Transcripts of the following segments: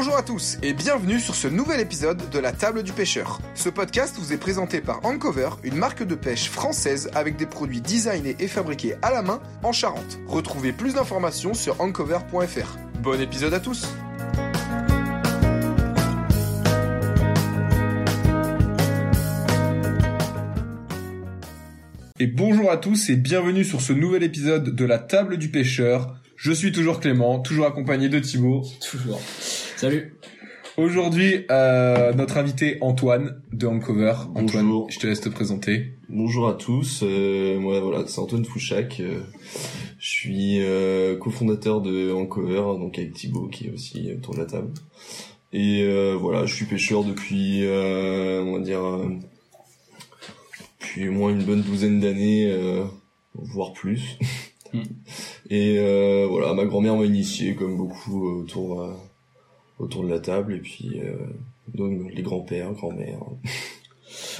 Bonjour à tous et bienvenue sur ce nouvel épisode de la table du pêcheur. Ce podcast vous est présenté par Ancover, une marque de pêche française avec des produits designés et fabriqués à la main en Charente. Retrouvez plus d'informations sur ancover.fr. Bon épisode à tous Et bonjour à tous et bienvenue sur ce nouvel épisode de la table du pêcheur. Je suis toujours Clément, toujours accompagné de Thibaut. Toujours. Salut. Aujourd'hui, euh, notre invité Antoine de Ancover. Antoine, Bonjour. je te laisse te présenter. Bonjour à tous, euh, moi voilà, c'est Antoine Fouchac, euh, je suis euh, cofondateur de Ancover, donc avec Thibaut qui est aussi autour de la table. Et euh, voilà, je suis pêcheur depuis, euh, on va dire, euh, depuis au moins une bonne douzaine d'années, euh, voire plus. Mm. Et euh, voilà, ma grand-mère m'a initié comme beaucoup euh, autour euh, autour de la table, et puis euh, donc les grands-pères, grand-mères.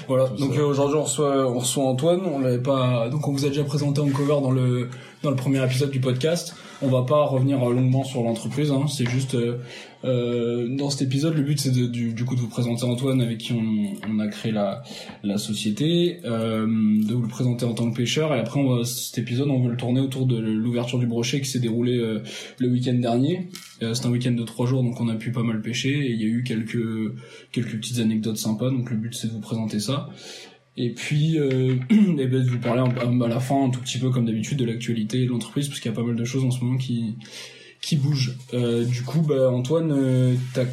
Voilà. Tout Donc euh, aujourd'hui on reçoit on reçoit Antoine. On l'avait pas. Donc on vous a déjà présenté en cover dans le dans le premier épisode du podcast. On va pas revenir longuement sur l'entreprise. Hein. C'est juste euh, euh, dans cet épisode le but c'est de, du, coup de vous présenter Antoine avec qui on, a créé la société, euh, de vous le présenter en tant que pêcheur et après on va, cet épisode on veut le tourner autour de l'ouverture du brochet qui s'est déroulé euh, le week-end dernier. C'est un week-end de trois jours donc on a pu pas mal pêcher et il y a eu quelques quelques petites anecdotes sympas. Donc le but c'est de vous présenter ça. Et puis, euh, et ben, de vous parler à la fin un tout petit peu comme d'habitude de l'actualité de l'entreprise parce qu'il y a pas mal de choses en ce moment qui qui bougent. Euh, du coup, bah, Antoine, euh, t'as-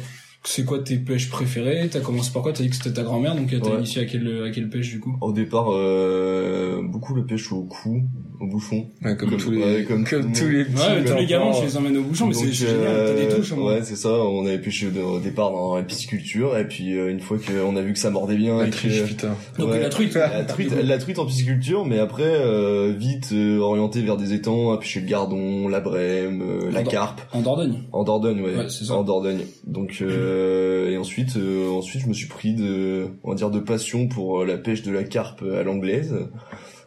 c'est quoi tes pêches préférées? T'as commencé par quoi? T'as dit que c'était ta grand-mère, donc t'as Ouais. initié à quelle à quelle pêche du coup? Au départ, euh, beaucoup le pêche au cou, au bouchon. Ouais, comme, Comme- tous les, ouais, comme, tous les Ouais, tous les gamins, tu les emmènes au bouchon, mais c'est génial. T'as des euh, touches. hein. Ouais, c'est ça. On avait pêché au, départ dans la pisciculture, et puis euh, une fois qu'on a vu que ça mordait bien, et triche, que, putain. Donc la truite. la truite, la truite en pisciculture, mais après euh, vite euh, orienté vers des étangs, à pêcher le gardon, la brème, euh, la carpe. En Dordogne. En Dordogne, ouais. Ouais, c'est ça. En Dordogne. Donc euh, et ensuite, euh, ensuite, je me suis pris de, on va dire, de passion pour euh, la pêche de la carpe à l'anglaise.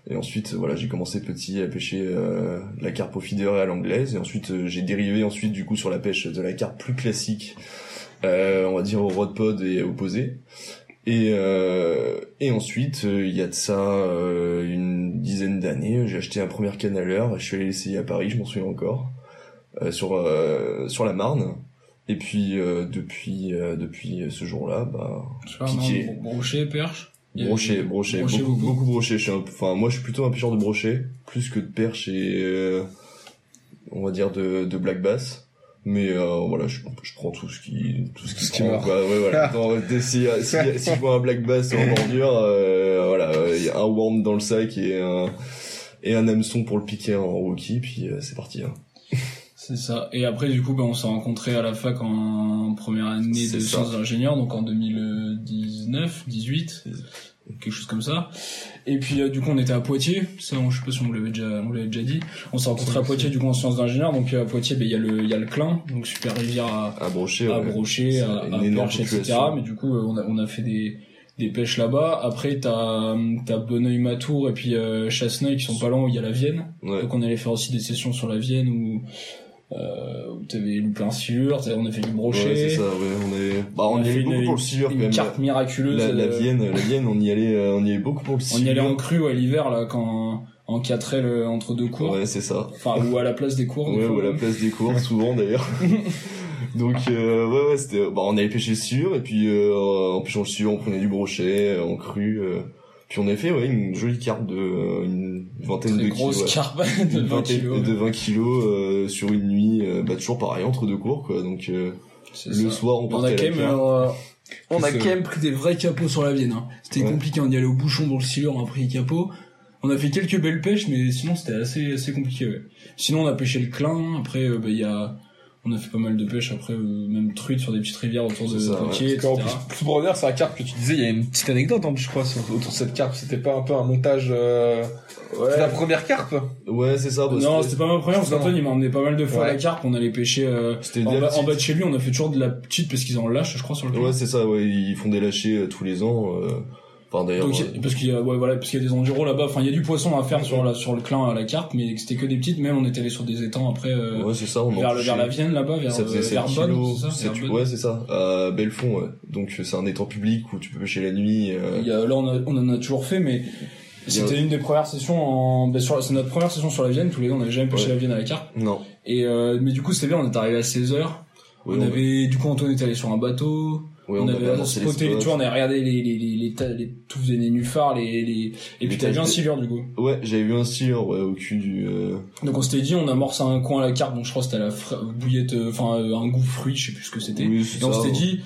Et ensuite, voilà, j'ai commencé petit à pêcher la carpe au feeder et à l'anglaise. Et ensuite, j'ai dérivé ensuite du coup sur la pêche de la carpe plus classique, on va dire au rod pod et au posé. Et et ensuite, il y a de ça une dizaine d'années, j'ai acheté un premier canaleur. Je suis allé l'essayer à Paris, je m'en souviens encore, sur sur la Marne. Et puis euh, depuis euh, depuis ce jour-là, bah Je sais pas, Piqué. non, bro- Brochet, perche. Brochet, brochet, brochet beaucoup, beaucoup. beaucoup brochet. Je suis un- enfin moi je suis plutôt un pêcheur de brochet plus que de perche et euh, on va dire de de black bass. Mais euh, voilà, je, je prends tout ce qui tout ce qui, Ce qui prend, mord. quoi. Ouais, voilà. Attends, si, si, si je vois un black bass en bordure, euh, voilà, il y a un worm dans le sac et un et un hameçon pour le piquer en rookie, puis euh, c'est parti. Hein. C'est ça. Et après, du coup, ben, on s'est rencontrés à la fac en première année de ça. sciences d'ingénieur, donc en 2019, 18, quelque chose comme ça. Et puis, euh, du coup, on était à Poitiers. Ça, on- je sais pas si on vous l'avait déjà, on vous l'avait déjà dit. On s'est rencontrés à Poitiers, du coup, en sciences d'ingénieur. Donc, euh, à Poitiers, ben, il y a le, il y a le Clin, donc super rivière à, À brochet, à ouais. Brochet, C'est à, à Perche, etc. Mais du coup, euh, on a, on a fait des, des pêches là-bas. Après, t'as, t'as Bonneuil-Matour et puis euh, Chasseneuil qui sont pas loin où il y a la Vienne. Ouais. Donc on allait faire aussi des sessions sur la Vienne où, euh, t'avais loupé un silure, t'avais- on a fait du brochet, Ouais, c'est ça, ouais, on est, bah, on, On y allait beaucoup une- pour le silure, quand une même. carte miraculeuse. La, la euh, Vienne, la Vienne, on y allait, euh, on y allait beaucoup pour le on silure. y allait en cru à l'hiver là quand en 4 L entre deux cours. Ouais, c'est ça. Enfin ou à la place des cours. Ouais, ou à la place des cours, souvent d'ailleurs. Donc, euh, ouais, ouais, c'était, bah, on allait pêcher le silure, et puis, euh, en pêchant le silure, on prenait du brochet, euh, en cru, euh, puis on a fait, ouais, une jolie carte de, euh, une vingtaine Très de grosse kilos. ouais. carpe de Une 20 vingtaine kilos. de 20 kilos, euh, sur une nuit, euh, bah, toujours pareil, entre deux cours, quoi. Donc, euh, le ça. soir, on On partait a à quand la même, carte. euh, on a quand même pris des vrais capots sur la Vienne. Hein. C'était Ouais. compliqué, on y allait au bouchon pour le silure, on a pris les capots. On a fait quelques belles pêches, mais sinon c'était assez assez compliqué. Ouais. Sinon on a pêché le clin. Après euh, bah, il y a, on a fait pas mal de pêches. Après euh, même truite sur des petites rivières autour de Poitiers, qu'en etc. plus, plus pour revenir sur la carpe que tu disais, il y a une petite anecdote en plus, je crois, sur- autour de cette carpe. C'était pas un peu un montage, euh, Ouais. la première carpe? Ouais, c'est ça. Non, c'était pas ma première, parce qu'Antoine il m'a emmené pas mal de fois à Ouais. la carpe, on allait pêcher euh, C'était en, bas, en bas de chez lui, on a fait toujours de la petite parce qu'ils en lâchent, je crois, sur le Ouais, c'est ça, ouais, ils font des lâchers euh, tous les ans. euh, Enfin d'ailleurs, Donc, euh, parce qu'il y a, ouais, voilà, parce qu'il y a des enduros là-bas. Enfin, il y a du poisson à faire sur la, sur le clin à la carte, mais c'était que des petites. Même on était allé sur des étangs après, euh, ouais c'est ça. On en vers, le, vers la Vienne là-bas, vers, ça faisait euh, 7 vers Bonn, kilos, c'est ça, ouais c'est ça, à Belfond, ouais. Donc c'est un étang public où tu peux pêcher la nuit. euh, Il y a, là, on, a- on en a toujours fait, mais c'était une des premières sessions en, ben, sur, c'est notre première session sur la Vienne. Tous les deux, on n'avait jamais pêché Ouais. la Vienne à la carte. Non. Et, euh, mais du coup, c'était bien, on est arrivé à 16 heures. Ouais, on avait, du coup, Antoine était allé sur un bateau. Ouais, on, avait avancé les spoté, spots. tu vois, on avait regardé les, les, les, les, ta- les, nénuphars, les, les, et puis t'avais vu un silure, du coup. Ouais, j'avais vu un silure ouais, au cul du. euh, Donc on s'était dit, on amorce un coin à la carte, donc je crois que c'était la fra- bouillette, euh, enfin euh, un goût fruit, je sais plus ce que c'était. Oui, et on ça, s'était ouais. dit,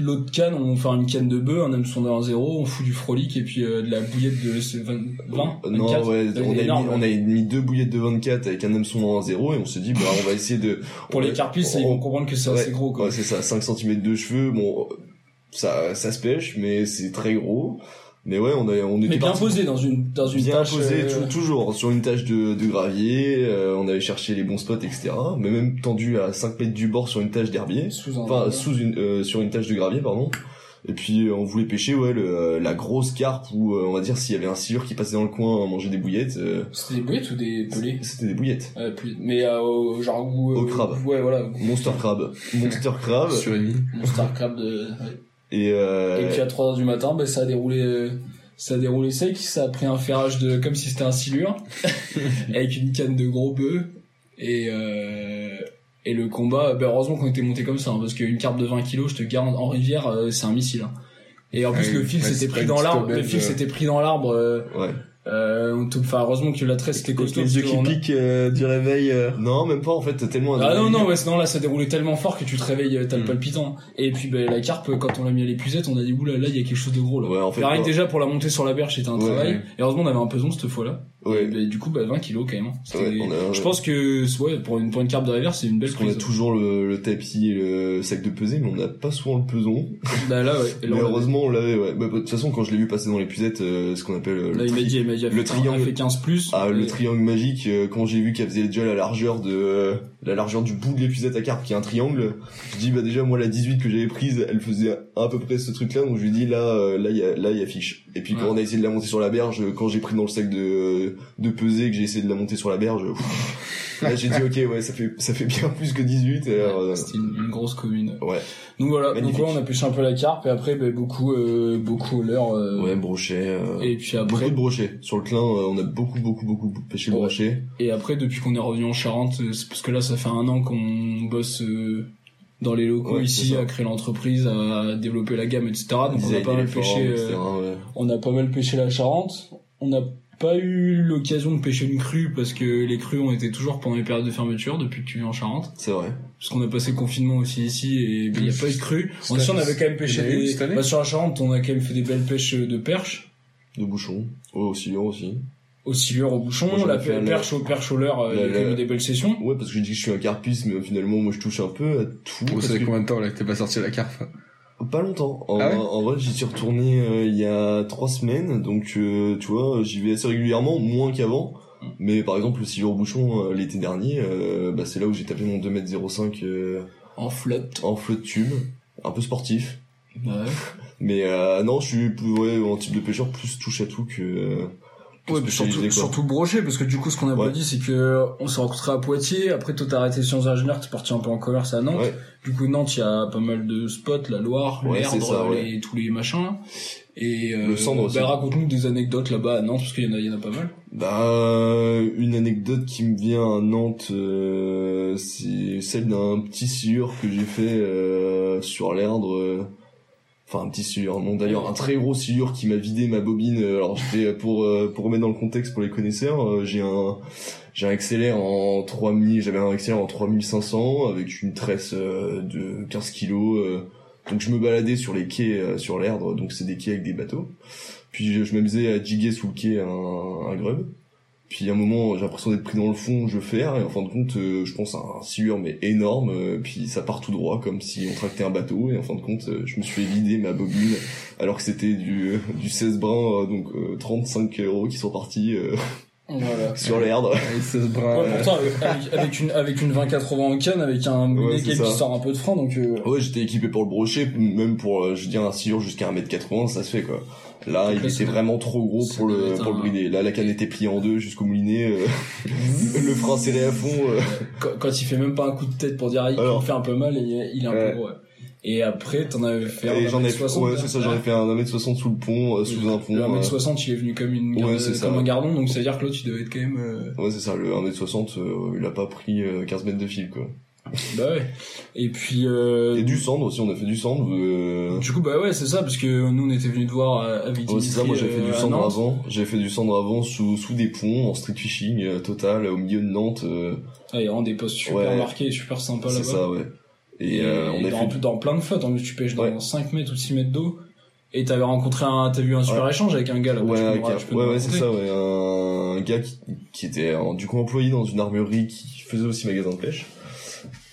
l'autre canne, on fait une canne de bœuf, un hameçon de 1-0, on fout du frolic et puis euh, de la bouillette de c'est 20, 20 Non, 24, ouais, on a, énorme, mis, on a mis deux bouillettes de 24 avec un hameçon en 0 et on s'est dit, bah, on va essayer de. Pour les carpis, ils vont comprendre que c'est Ouais, assez gros, quoi. Ouais, c'est ça, 5 cm de cheveux, bon, ça, ça se pêche, mais c'est très gros. Mais ouais, on, a, on était Mais bien posé dans une, dans une bien tâche, posé, euh, tou- toujours sur une tâche de, de gravier, euh, on avait cherché les bons spots, etc. Mais même tendu à 5 mètres du bord sur une tâche d'herbier, sous un, enfin sous une, euh, sur une tâche de gravier, pardon. Et puis euh, on voulait pêcher ouais le, euh, la grosse carpe où euh, on va dire s'il y avait un silure qui passait dans le coin à manger des bouillettes, euh, C'était des bouillettes ou des pelés? c'était des bouillettes. Mais euh, au- genre goût, Au crabe. Ouais, voilà. Monster crab, monster crab. Surimi. Monster crab de, ouais. Et, euh, Et puis à 3h du matin, ben, ça a déroulé, euh, ça a déroulé sec, ça a pris un ferrage de, comme si c'était un silure, avec une canne de gros bœuf, et, euh, et le combat, ben, heureusement qu'on était monté comme ça, hein, parce qu'une carte de 20 kilos, je te garantis, en rivière, euh, c'est un missile, hein. Et en plus, Ouais, le fil s'était pris pas dans l'arbre, le fil aubaine, s'était pris dans l'arbre, euh, ouais. on te- enfin, heureusement que la tresse était costaud. les yeux qui piquent euh, du réveil. euh. Non, même pas en fait, tellement. Ah non, non, ouais, sinon là ça déroulait tellement fort que tu te réveilles, euh, t'as le Mm. palpitant. Et puis ben, la carpe, quand on l'a mis à l'épuisette, on a dit oula là il y a quelque chose de gros là. Ouais, en fait, quoi. déjà pour la montée sur la berge c'était un Ouais, travail. ouais. Et heureusement on avait un peson cette fois-là. Ouais. Et, ben, du coup bah 20 kilos quand même. Ouais, on a- Je pense que ouais, pour une pour une carpe de rivière c'est une belle Parce qu'on a prise. toujours le, le tapis et le sac de pesée, mais on n'a pas souvent le peson. Bah là ouais. Là, mais on l'avait. heureusement, on l'avait, ouais. Bah, de toute façon, quand je l'ai vu passer dans l'épuisette, euh, ce qu'on appelle euh, Là le, tri- dit, triangle- elle fait 15 plus. ah, le Et- triangle magique, euh, quand j'ai vu qu'elle faisait déjà la largeur de, euh, la largeur du bout de l'épuisette à carpe, qui est un triangle, je dis, bah, déjà, moi, la 18 que j'avais prise, elle faisait à peu près ce truc-là, donc je lui dis, là, euh, là, il y a, là, il y a fiche. Et puis, quand Ouais. on a essayé de la monter sur la berge, quand j'ai pris dans le sac de, de pesée, que j'ai essayé de la monter sur la berge, pff, là, j'ai dit, ok, ouais, ça fait, ça fait bien plus que 18, et alors, euh, C'était une, une grosse commune. ouais. Donc voilà, Magnifique. donc ouais, on a pêché un peu la carpe et après ben, beaucoup euh, beaucoup au leurre. euh, Ouais, brochet, euh, Et puis Beaucoup après de brochets. Sur le clin, euh, on a beaucoup, beaucoup, beaucoup pêché le Ouais. brochet. Et après, depuis qu'on est revenu en Charente, euh, c'est parce que là, ça fait un an qu'on bosse euh, dans les locaux Ouais, ici, à créer l'entreprise, à développer la gamme, etc. Donc on a pas mal formes, pêché, euh, ouais. on a pas mal pêché la Charente. On n'a pas eu l'occasion de pêcher une crue parce que les crues ont été toujours pendant les périodes de fermeture depuis que tu es en Charente. C'est vrai. Parce qu'on a passé le confinement aussi ici et il n'y a pas eu de crue. En on avait quand même pêché des... bah, sur la Charente, on a quand même fait des belles pêches de perches. De bouchon. Oh, aussi, oh, aussi. Au silure, au bouchon, Moi, la fait perche au perche au leurre, euh, il y a des belles sessions. Ouais, parce que je dis que je suis un carpiste, mais finalement, moi, je touche un peu à tout. Vous parce savez que- combien de temps là que t'es pas sorti à la carpe? Pas longtemps. En, Ah ouais en vrai, j'y suis retourné euh, il y a trois semaines, donc euh, tu vois, j'y vais assez régulièrement, moins qu'avant. Mm. Mais par exemple, le silure bouchon euh, l'été dernier, euh, bah, c'est là où j'ai tapé mon 2m05 euh, En flotte. en flotte tube, un peu sportif. Ouais. Mais euh, non, je suis plus, ouais, en type de pêcheur plus touche à tout que. Euh, Ouais, surtout, surtout brochet, parce que du coup, ce qu'on a pas dit, c'est que on s'est rencontrés à Poitiers. Après, toi, t'as arrêté sciences ingénieurs, t'es parti un peu en commerce à Nantes. Ouais. Du coup, Nantes, il y a pas mal de spots, la Loire, l'Erdre, les, tous les machins. Et euh, bah, raconte-nous des anecdotes là-bas à Nantes, parce qu'il y en a, il y en a pas mal. Bah, une anecdote qui me vient à Nantes, euh, c'est celle d'un petit silure que j'ai fait euh, sur l'Erdre. Euh, Enfin, un petit silure, non d'ailleurs, un très gros silure qui m'a vidé ma bobine. euh, Alors, j'étais pour euh, pour remettre dans le contexte pour les connaisseurs, euh, j'ai un j'ai un XLR en 3000, j'avais un XLR en 3500 avec une tresse euh, de 15 kilos. euh, donc je me baladais sur les quais euh, sur l'Erdre, donc c'est des quais avec des bateaux. Puis je, je m'amusais à jiguer sous le quai un, un grub. Puis à un moment, j'ai l'impression d'être pris dans le fond, je ferre, et en fin de compte, euh, je pense à un silure mais énorme, euh, puis ça part tout droit, comme si on tractait un bateau, et en fin de compte, euh, je me suis fait vider ma bobine, alors que c'était du, du 16 brins, euh, donc euh, 35 euros qui sont partis euh, Voilà. sur. Avec 16 bras. Ouais, pourtant, avec, une, avec une 2080 en canne, avec un c'est qui sort un peu de frein, donc, euh, Ouais, j'étais équipé pour le brochet, même pour, euh, je veux dire, un silure jusqu'à 1m80, ça se fait, quoi. Là, il était vraiment trop gros pour le, pour le brider. Là, la canne était pliée en deux jusqu'au moulinet, euh, le frein serré à fond. euh. quand, quand il fait même pas un coup de tête pour dire ah, il Alors. fait un peu mal et il est un Ouais. peu gros. ouais. Et après, t'en avais fait un j'en ai fait, 60 ouais, c'est ça, j'en ai fait un 1m60 sous le pont, euh, sous un pont. Le euh, 1m60, il est venu comme une Ouais, garde- ça, comme un ouais. gardon, donc ça veut dire que l'autre, il devait être quand même. euh, Ouais, c'est ça, le 1m60, euh, il a pas pris euh, 15 mètres de fil, quoi. Bah ouais. Et puis. Euh... Et du cendre aussi, on a fait du cendre. Euh... Du coup, bah ouais, c'est ça, parce que nous, on était venus te voir Viti Ouais, c'est ça, moi j'ai fait du euh, cendre avant. J'ai fait du cendre avant sous, sous des ponts, en street fishing euh, total, au milieu de Nantes. euh, Ah, il y a vraiment des postes super Ouais. marqués et super sympas c'est là-bas. ça, ouais. Et, euh, on a dans, fait dans plein de flottes, en plus, tu pêches dans Ouais. 5 mètres ou 6 mètres d'eau. Et t'avais rencontré un, t'as vu un super Ouais. échange avec un gars là. Ouais, tu avec un- tu ouais, ouais, c'est ça, ouais. Un gars qui, qui était du coup employé dans une armurerie qui faisait aussi magasin de pêche.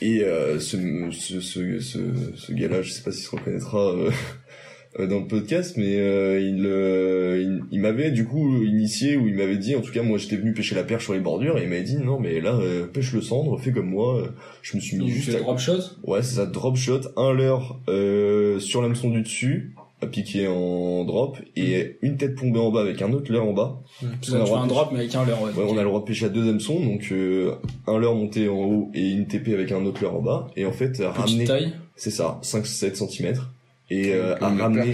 Et euh, ce, ce, ce, ce, ce gars-là, je sais pas s'il se reconnaîtra euh, euh, dans le podcast, mais euh, il, euh, il, il m'avait du coup initié, ou il m'avait dit, en tout cas moi j'étais venu pêcher la perche sur les bordures, et il m'avait dit non mais là euh, pêche le cendre, fais comme moi. Je me suis mis Donc, juste à drop shot? Ouais, c'est ça, drop shot, un leurre euh, sur l'hameçon du dessus, à piquer en drop, et une tête plombée en bas avec un autre leurre en bas. Tu On a un de drop, mais avec un leurre, ouais. Ouais, on a le droit de pêcher à deux hameçons, donc euh, un leurre monté en haut et une TP avec un autre leurre en bas, et en fait Petite ramener, taille. c'est ça, 5-7 cm, et euh, à ramener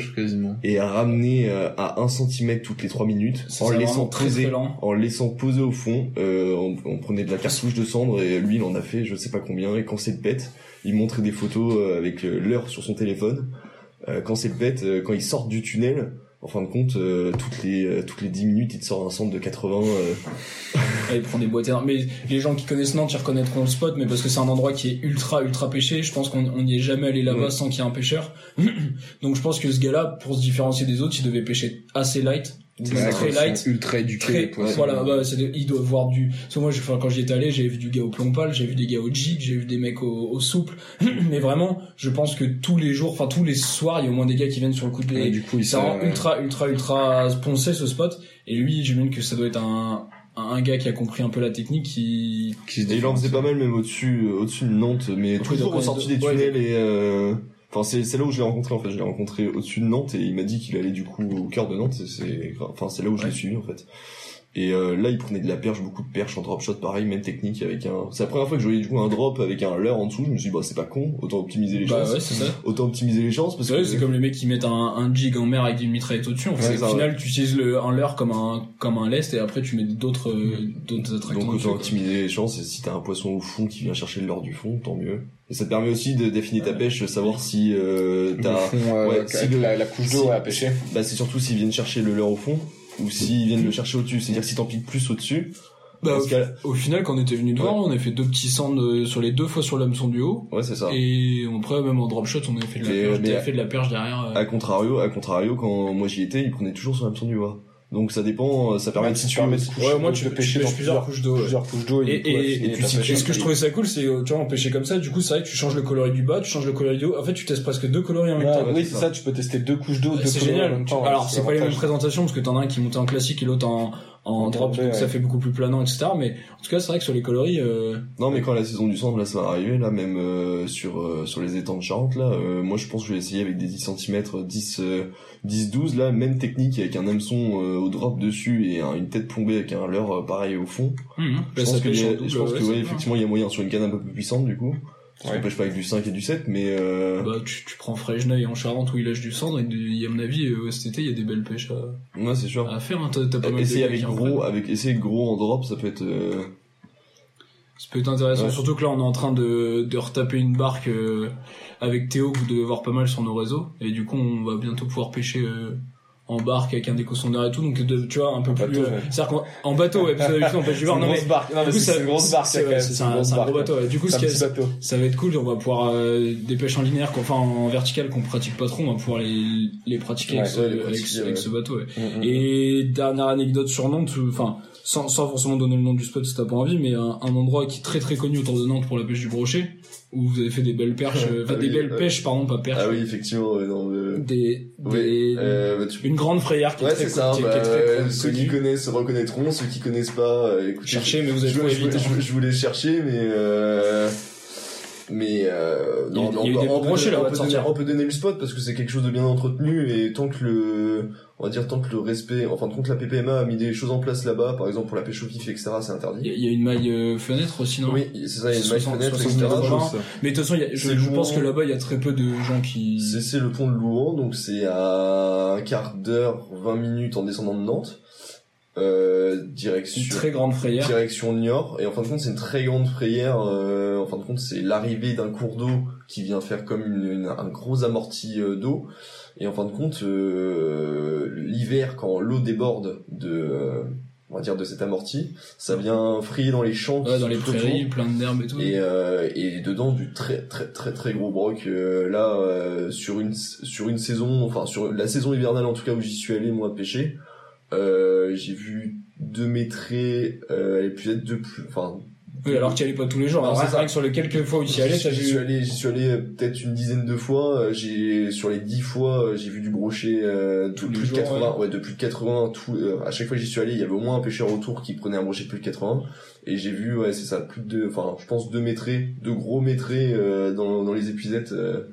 et à ramener euh, à 1 cm toutes les 3 minutes, en laissant poser, en le laissant poser au fond, euh, on, on prenait de la cartouche de cendre et lui il en a fait je sais pas combien et quand c'est le pète, il montrait des photos euh, avec euh, l'heure sur son téléphone. Euh, quand c'est pète, euh, quand il sort du tunnel, en fin de compte, euh, toutes les euh, toutes les 10 minutes, il te sort un centre de 80. euh, Ouais, il prend des boîtes énormes. Mais les gens qui connaissent Nantes, ils reconnaîtront le spot, mais parce que c'est un endroit qui est ultra, ultra pêché. Je pense qu'on on n'y est jamais allé là-bas Ouais. sans qu'il y ait un pêcheur. Donc je pense que ce gars-là, pour se différencier des autres, il devait pêcher assez light. Ouais, très ils light. Ultra éduqués, Très, voilà, bah, c'est de- il doit voir du, parce que moi, je- enfin, quand j'y étais allé, j'ai vu du gars au plompal, j'ai vu des gars au jig, j'ai vu des mecs au, au souple. mais vraiment, je pense que tous les jours, enfin, tous les soirs, il y a au moins des gars qui viennent sur le coup de Ouais, du coup, ils ça rend sont, ultra, ultra, ultra poncé ce spot. Et lui, j'imagine que ça doit être un, un gars qui a compris un peu la technique qui, qui se Et il en faisait pas mal même au-dessus euh, au-dessus de Nantes, mais toujours sorties ouais, des ouais. tunnels et euh, enfin c'est c'est là où je l'ai rencontré en fait, je l'ai rencontré au-dessus de Nantes et il m'a dit qu'il allait du coup au cœur de Nantes, c'est enfin c'est là où je l'ai suivi en fait. Et euh, là, il prenait de la perche, beaucoup de perche en drop shot, pareil, même technique avec un. C'est la première fois que je voyais du coup un drop avec un leurre en dessous. Je me suis dit bah c'est pas con, autant optimiser les bah chances. ouais, c'est ça. Autant optimiser les chances parce que c'est comme les mecs qui mettent un, un jig en mer avec une mitraillette au-dessus. En fait, Ouais, au final, tu utilises le, un leurre comme un, comme un lest et après tu mets d'autres, euh, d'autres attractants Donc autant optimiser les chances et si t'as un poisson au fond qui vient chercher le leurre du fond, tant mieux. Et ça te permet aussi de d'affiner ta pêche, savoir si euh, t'as euh, ouais, si la, la couche si- d'eau à pêcher. Bah c'est surtout s'ils viennent chercher le leurre au fond ou s'ils viennent le chercher au-dessus. C'est-à-dire si t'en piques plus au-dessus. Bah, au final, quand on était venu de voir, Ouais. on a fait deux petits sands sur les deux fois sur l'hameçon du haut. Ouais c'est ça. Et après, même en drop shot, on avait fait de la Mais- perche, mais- t'avais fait de la perche derrière. euh. À contrario, à contrario, quand moi j'y étais, ils prenaient toujours sur l'hameçon du bas. Donc ça dépend, ça permet Ouais, de si tu de Ouais, moi, tu, pêcher dans pêches plusieurs couches d'eau. ouais. plusieurs couches d'eau Et, et, puis ce que je trouvais ça cool, c'est euh, tu vois on pêchait comme ça. Du coup, c'est vrai que tu changes le coloris du bas, tu changes le coloris du haut. En fait, tu testes presque deux coloris en même temps. oui, c'est ça. ça, tu peux tester deux couches d'eau, deux en génial. même temps. Alors, c'est pas les mêmes présentations parce que t'en as un qui montait en classique et l'autre en, en drop, donc ouais. ça fait beaucoup plus planant, etc. Mais en tout cas, c'est vrai que sur les coloris, euh, Non mais quand la saison du centre là ça va arriver là même euh, sur euh, sur les étangs de Charente là, euh, moi je pense que je vais essayer avec des 10 cm 10 euh, 10 12 là, même technique avec un hameçon euh, au drop dessus et un- une tête plombée avec un leurre euh, pareil au fond. hum, Je bah, pense que, double, je pense ouais, que ouais, effectivement il y a moyen sur une canne un peu plus puissante du coup. Parce qu'on Ouais. pêche pas avec du 5 et du 7 mais euh, Bah, tu, tu prends Fresneuil en Charente où il lâche du cendre et de- à mon avis, euh, cet été, il y a des belles pêches à, ouais c'est sûr. à faire. Hein. T'as, t'as pas mal de Essayer avec gros, avec essayer gros en drop, ça peut être. euh, Ça peut être intéressant, Ouais. surtout que là on est en train de, de retaper une barque euh, avec Théo que vous devez voir pas mal sur nos réseaux et du coup on va bientôt pouvoir pêcher euh, en barque avec un décosondeur et tout donc de, tu vois un peu En plus bateau, euh, qu'en en bateau ouais parce que on C'est une non mais grosse barque. Non, mais c'est ça- c'est une grosse barque. c'est ouais, c'est C'est un, c'est un gros bateau ouais. du coup C'est ce qui ça va être cool on va pouvoir euh, des pêches en linéaire enfin en vertical qu'on pratique pas trop on va pouvoir les, les pratiquer avec, les avec, pratiquer, avec ouais. ce bateau ouais. Mm, mm. Et dernière anecdote sur Nantes, enfin sans, sans forcément donner le nom du spot si t'as pas envie, mais un, un endroit qui est très très connu autour de Nantes pour la pêche du brochet, où vous avez fait des belles perches, euh, enfin Ah des oui, belles ouais. pêches pardon pas perches, Ah oui effectivement dans le. des, Oui. des Euh, bah, tu- une grande frayère qui est Ouais très c'est ça. qui est- qui est très, euh, connue. ceux qui connaissent reconnaîtront, ceux qui connaissent pas, euh, écoutez. Cherchez, mais vous avez je, trouvé je, vite. je, je voulais chercher, mais euh... Mais euh, non, Il y a- mais il y a eu on, des peut- on peut donner- là, on on va peut te donner, sortir. on peut donner le spot parce que c'est quelque chose de bien entretenu et tant que le, on va dire tant que le respect, enfin tant que la PPMA a mis des choses en place là-bas, par exemple pour la pêche au kiff, etc. C'est interdit. il y a une maille euh, fenêtre aussi, non? Oui, c'est ça, il y a une maille 60, fenêtre, 60 etc. Mais de toute façon, y a- je, je pense que là-bas, il y a très peu de gens qui... C'est c'est le pont de Louan, donc c'est à un quart d'heure, 20 minutes en descendant de Nantes, euh, Une direction très grande frayère. direction Niort et en fin de compte c'est une très grande frayère euh, en fin de compte c'est l'arrivée d'un cours d'eau qui vient faire comme une, une- un gros amorti euh, d'eau et en fin de compte euh, l'hiver quand l'eau déborde de euh, on va dire de cet amorti ça vient frayer dans les champs Ouais, dans les prairies, plein d'herbes et tout. et, euh, et dedans du très très très très gros broc euh, là euh, sur une sur une saison enfin sur la saison hivernale en tout cas où j'y suis allé moi pêcher euh, j'ai vu deux métrés euh, elle est peut-être deux plus enfin Oui, alors que tu allais pas tous les jours. Alors, c'est rien que sur les quelques fois où tu y allais, J'y t'as j'y suis vu... allé, j'y suis allé euh, peut-être une dizaine de fois. euh, J'ai sur les dix fois, euh, j'ai vu du brochet euh, de plus jours, de 80. Ouais. de plus de 80. Tout, euh, à chaque fois que j'y suis allé, il y avait au moins un pêcheur autour qui prenait un brochet de plus de 80. Et j'ai vu, ouais, c'est ça, plus de, enfin, je pense deux métrés, deux gros métrés euh, dans dans les épuisettes. euh,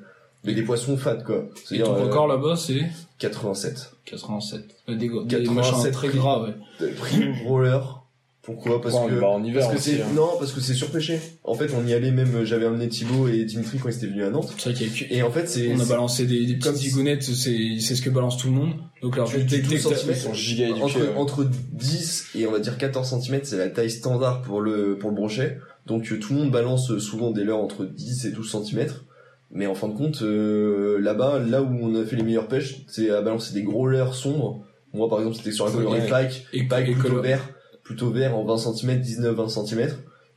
mais des poissons fat quoi. Et ton euh, record là-bas, c'est 87. 87. Ouais, Des, des 87 machins très gras, ouais. Prime roller. Pourquoi? Parce que en hiver parce que aussi, c'est hein. non parce que c'est surpêché. En fait, on y allait même. J'avais amené Thibaut et Dimitri quand ils étaient venus à Nantes. C'est vrai qu'il y a que- Et en fait, c'est On a balancé des, des petites zigounettes, c'est, c'est ce que balance tout le monde. Donc, alors, Tu- dès, tu dès- dès que 12 t'as- centimètres. Ils sont giga éduqués. entre, ouais. entre 10 et on va dire 14 cm, c'est la taille standard pour le pour le brochet. Donc euh, tout le monde balance souvent des leurres entre 10 et 12 cm. Mais en fin de compte, euh, là-bas, là où on a fait les meilleures pêches, c'est à balancer des gros leurres sombres. Moi, par exemple, c'était sur la vrai. Pike, et, Pike plutôt vert, plutôt vert en 20 cm, 19-20 cm.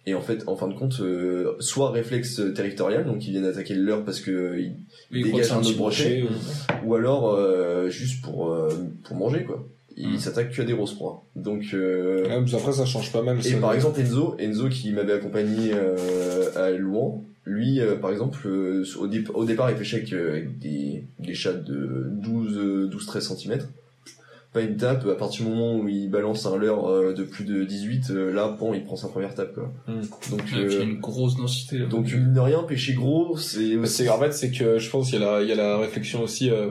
Et en fait, en fin de compte, euh, soit réflexe territorial, donc ils viennent attaquer le leurre parce que euh, ils- mais ils dégage croient que c'est un autre brochet. ou- ou alors euh, juste pour euh, pour manger quoi. Ils Mm. s'attaquent que à des grosses proies. Donc euh, Ouais, mais après, ça change pas mal. et par le- exemple Enzo, Enzo qui m'avait accompagné euh, à Louan, lui euh, par exemple euh, au, dé- au départ il pêchait avec, euh, avec des des chats de 12 euh, 12 13 cm. Pas une tape, à partir du moment où il balance un leurre euh, de plus de 18, euh, là, bon, il prend sa première tape, quoi. Mm. Donc, il y a euh, une grosse densité, là. donc, mine de rien, pêcher gros, c'est aussi... C'est en fait c'est que je pense qu'il y a la il y a la réflexion aussi euh,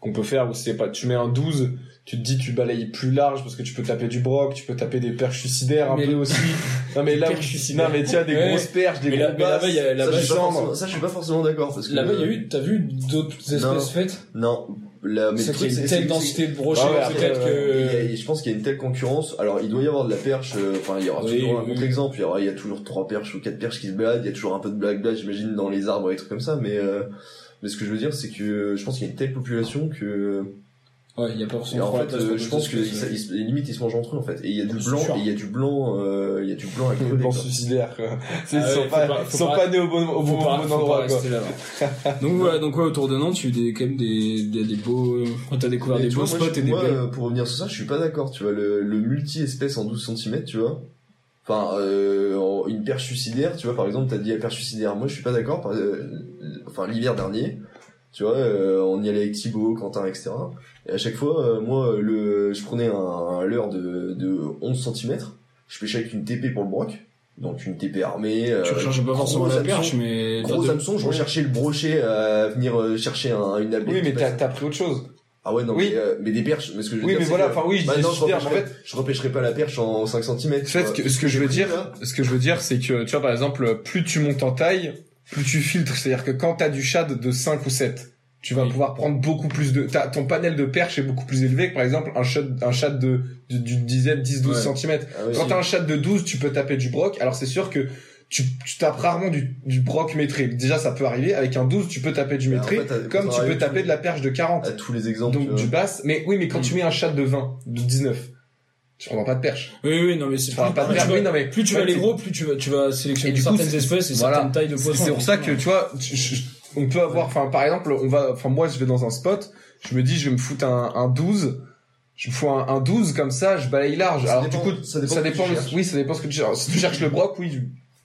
qu'on peut faire où c'est pas tu mets un 12 tu te dis tu balayes plus large parce que tu peux taper du broc tu peux taper des perches suicidaires un Mais- peu aussi non mais là Perches où- suicidaires. non mais tu as des Ouais. grosses perches des Mais gros là- mais là-bas, il y a- ça, là-bas, je suis pas chambre. forcément- ça, je suis pas forcément d'accord, parce que... Là-bas, il y a eu, t'as vu d'autres espèces Non. faites? Non, la, mais C'est une telle densité de brochets, Ah ouais, peut-être y a- que... je pense qu'il y a une telle concurrence. Alors, il doit y avoir de la perche. euh, Enfin, il y aura Oui, toujours un oui. contre-exemple. Il y aura, il y a toujours trois perches ou quatre perches qui se baladent. Il y a toujours un peu de blague j'imagine, dans les arbres et des trucs comme ça. Mais, euh, mais ce que je veux dire, c'est que je pense qu'il y a une telle population que, Ouais, il y a pas et forcément en fait, euh, je pense que ils se- limite ils se mangent entre eux en fait. Et il y a du blanc, il y a du blanc, euh, il y a du blanc à des crever. plans quoi. C'est- Ah ils ouais, sont pas, pas- ils sont pas- pas nés au bon au bon, pas, endroit quoi. Donc voilà, donc ouais, autour de Nantes, tu as des, quand même des, des, des beaux, euh, t'as découvert Mais des beaux vois, spots et des moi, belles. euh, pour revenir sur ça, je suis pas d'accord. Tu vois, le, le multi-espèce en 12 cm, tu vois. Enfin, euh, une perche suicidaire, tu vois, par exemple, t'as dit la perche suicidaire. Moi, je suis pas d'accord. par- euh, Enfin, l'hiver dernier, tu vois, euh, on y allait avec Thibaut, Quentin, etc. Et à chaque fois, euh, moi, le, je prenais un, un leurre de, de 11 cm. Je pêchais avec une TP pour le broc. Donc, une TP armée. Tu euh, recherches pas forcément la perche, mais... Gros hameçon, je recherchais le brochet à venir euh, chercher un, une abeille. oui mais t'as pris autre chose Ah ouais, non, Oui. mais, euh, mais des perches, mais ce que je veux oui dire, mais voilà enfin oui je bah dis non, je mais en repêcherai, fait je repêcherai pas la perche en 5 cm. En fait, ce que, ce que je veux dire, ce que je veux dire, c'est que, tu vois, par exemple, plus tu montes en taille, plus tu filtres. C'est-à-dire que quand t'as du shad de 5 ou 7, tu vas Oui. pouvoir prendre beaucoup plus de, t'as- ton panel de perche est beaucoup plus élevé que, par exemple, un shad, un shad de, d'une dizaine, 10, 12 Ouais. cm. Ah Quand si. t'as un shad de 12, tu peux taper du broc. Alors c'est sûr que tu, tu tapes rarement du, du broc métré. Déjà, ça peut arriver. Avec un 12, tu peux taper du en métré. fait, comme tu peux taper de la perche de 40. à tous les exemples. Donc tu du basse. Mais oui, mais quand Mm. tu mets un shad de 20, de 19, tu prendras pas de perche. Oui, oui, non, mais c'est Tu prendras pas de plus, perche. tu Oui, vas, non, mais plus tu vas aller gros, plus tu vas, tu vas sélectionner Et du coup, certaines espèces et voilà. certaines tailles de poissons. c'est pour ça que tu vois, tu- je- on peut avoir, enfin par exemple, on va, enfin moi je vais dans un spot, je me dis je vais me foutre un, un 12, je me fous un, un 12 comme ça, je balaye large. Ça Alors dépend- du coup, ça ça dépend dépend, que tu de- cherches. oui ça dépend ce que tu cherches. Si tu cherches le broc, oui,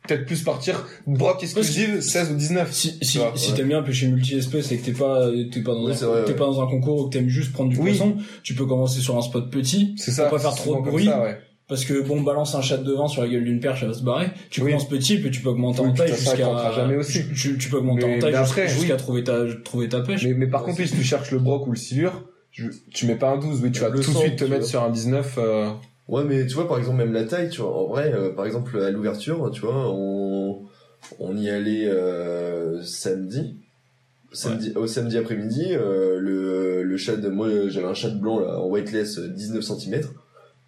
peut-être plus partir broc exclusive 16 ou 19. Si, si, vois, si ouais. t'aimes bien pêcher multi-espèces et que t'es pas, t'es pas dans Oui, un, vrai, t'es ouais. pas dans un concours ou que t'aimes juste prendre du Oui. poisson, tu peux commencer sur un spot petit. C'est ça. Pas faire trop de bruit. ça, ouais. Parce que bon, balance un chat de vin sur la gueule d'une perche, elle va se barrer. Tu Oui. commences petit, puis tu peux augmenter en taille jusqu'à. jamais aussi. Tu, tu peux augmenter Mais- en taille jusqu'à trouver ta trouver ta pêche. Mais, mais par contre, si tu cherches le broc ou le silure, tu mets pas un 12, oui, tu vas tout de suite te mettre sur un 19. Ouais, mais tu vois, par exemple, même la taille, tu vois, en vrai, euh, par exemple, à l'ouverture, tu vois, on, on y allait euh, samedi. Samedi, Au samedi après-midi, euh, le, le chat de, moi, j'avais un chat de blanc, là, en weightless, euh, 19 cm.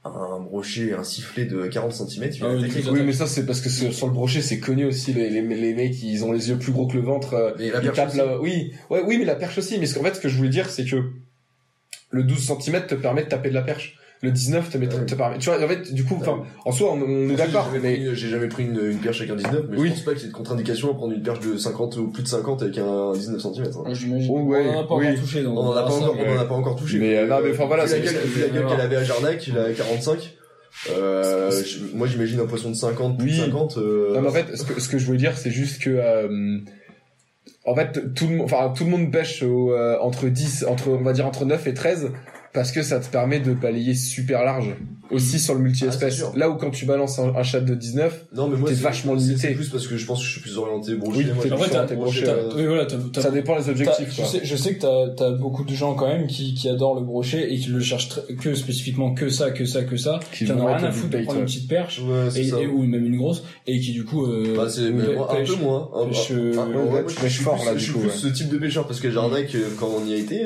Un brochet, un sifflet de 40 cm. Il Ah a oui, Oui, mais ça, c'est parce que sur, le brochet, c'est connu aussi, les, les, les mecs, ils ont les yeux plus gros que le ventre. euh, Mais la ils tapent là, oui, ouais, oui, mais la perche aussi. Mais ce qu'en fait, ce que je voulais dire, c'est que le 12 cm te permet de taper de la perche. Le 19 te, met, Ouais. te permet. Tu vois, en fait, du coup, enfin, en soi, on, on est d'accord, J'ai jamais mais pris- J'ai jamais pris une, une perche avec un 19, mais Oui. je pense pas qu'il y ait de contre-indication à prendre une perche de 50 ou plus de 50 avec un 19 cm. Ah, J'imagine. Oh, ouais, on en a pas oui. encore touché. donc On en a pas encore, mais- on en a pas encore touché. Mais, euh, non, mais enfin, voilà, c'est- c'est- la gueule c'est- qu'elle avait à Jarnac, il a 45. Euh, moi j'imagine un poisson de 50, plus de Oui. 50. Euh, Non, mais en fait, ce que, ce que je voulais dire, c'est juste que, euh, en fait, tout le monde, enfin, tout le monde pêche au, euh, entre 10, entre, on va dire entre 9 et 13, parce que ça te permet de balayer super large. Aussi sur le Ah, multi-espèce. sûr. Là où quand tu balances un, un chat de 19, non mais moi t'es c'est- vachement limité. C'est plus parce que je pense que je suis plus orienté brochet. Oui, moi, t'es je Après, suis t'as, orienté brochet, euh, oui, voilà, t'as, t'as- ça dépend des objectifs, je quoi. sais, je sais que t'as, t'as beaucoup de gens quand même qui, qui adorent le brochet et qui le cherchent que spécifiquement que ça, que ça, que ça, Qui qui en ont rien à foutre de prendre une petite perche. Ouais, c'est Et, ça. et- ou même une grosse et qui du coup euh, Bah, c'est pê- mais moi, un peu moins. Euh, je suis fort, plus- là, Je du suis coup, plus ouais. ce type de pêcheur parce que Jarnac, euh, quand on y a été,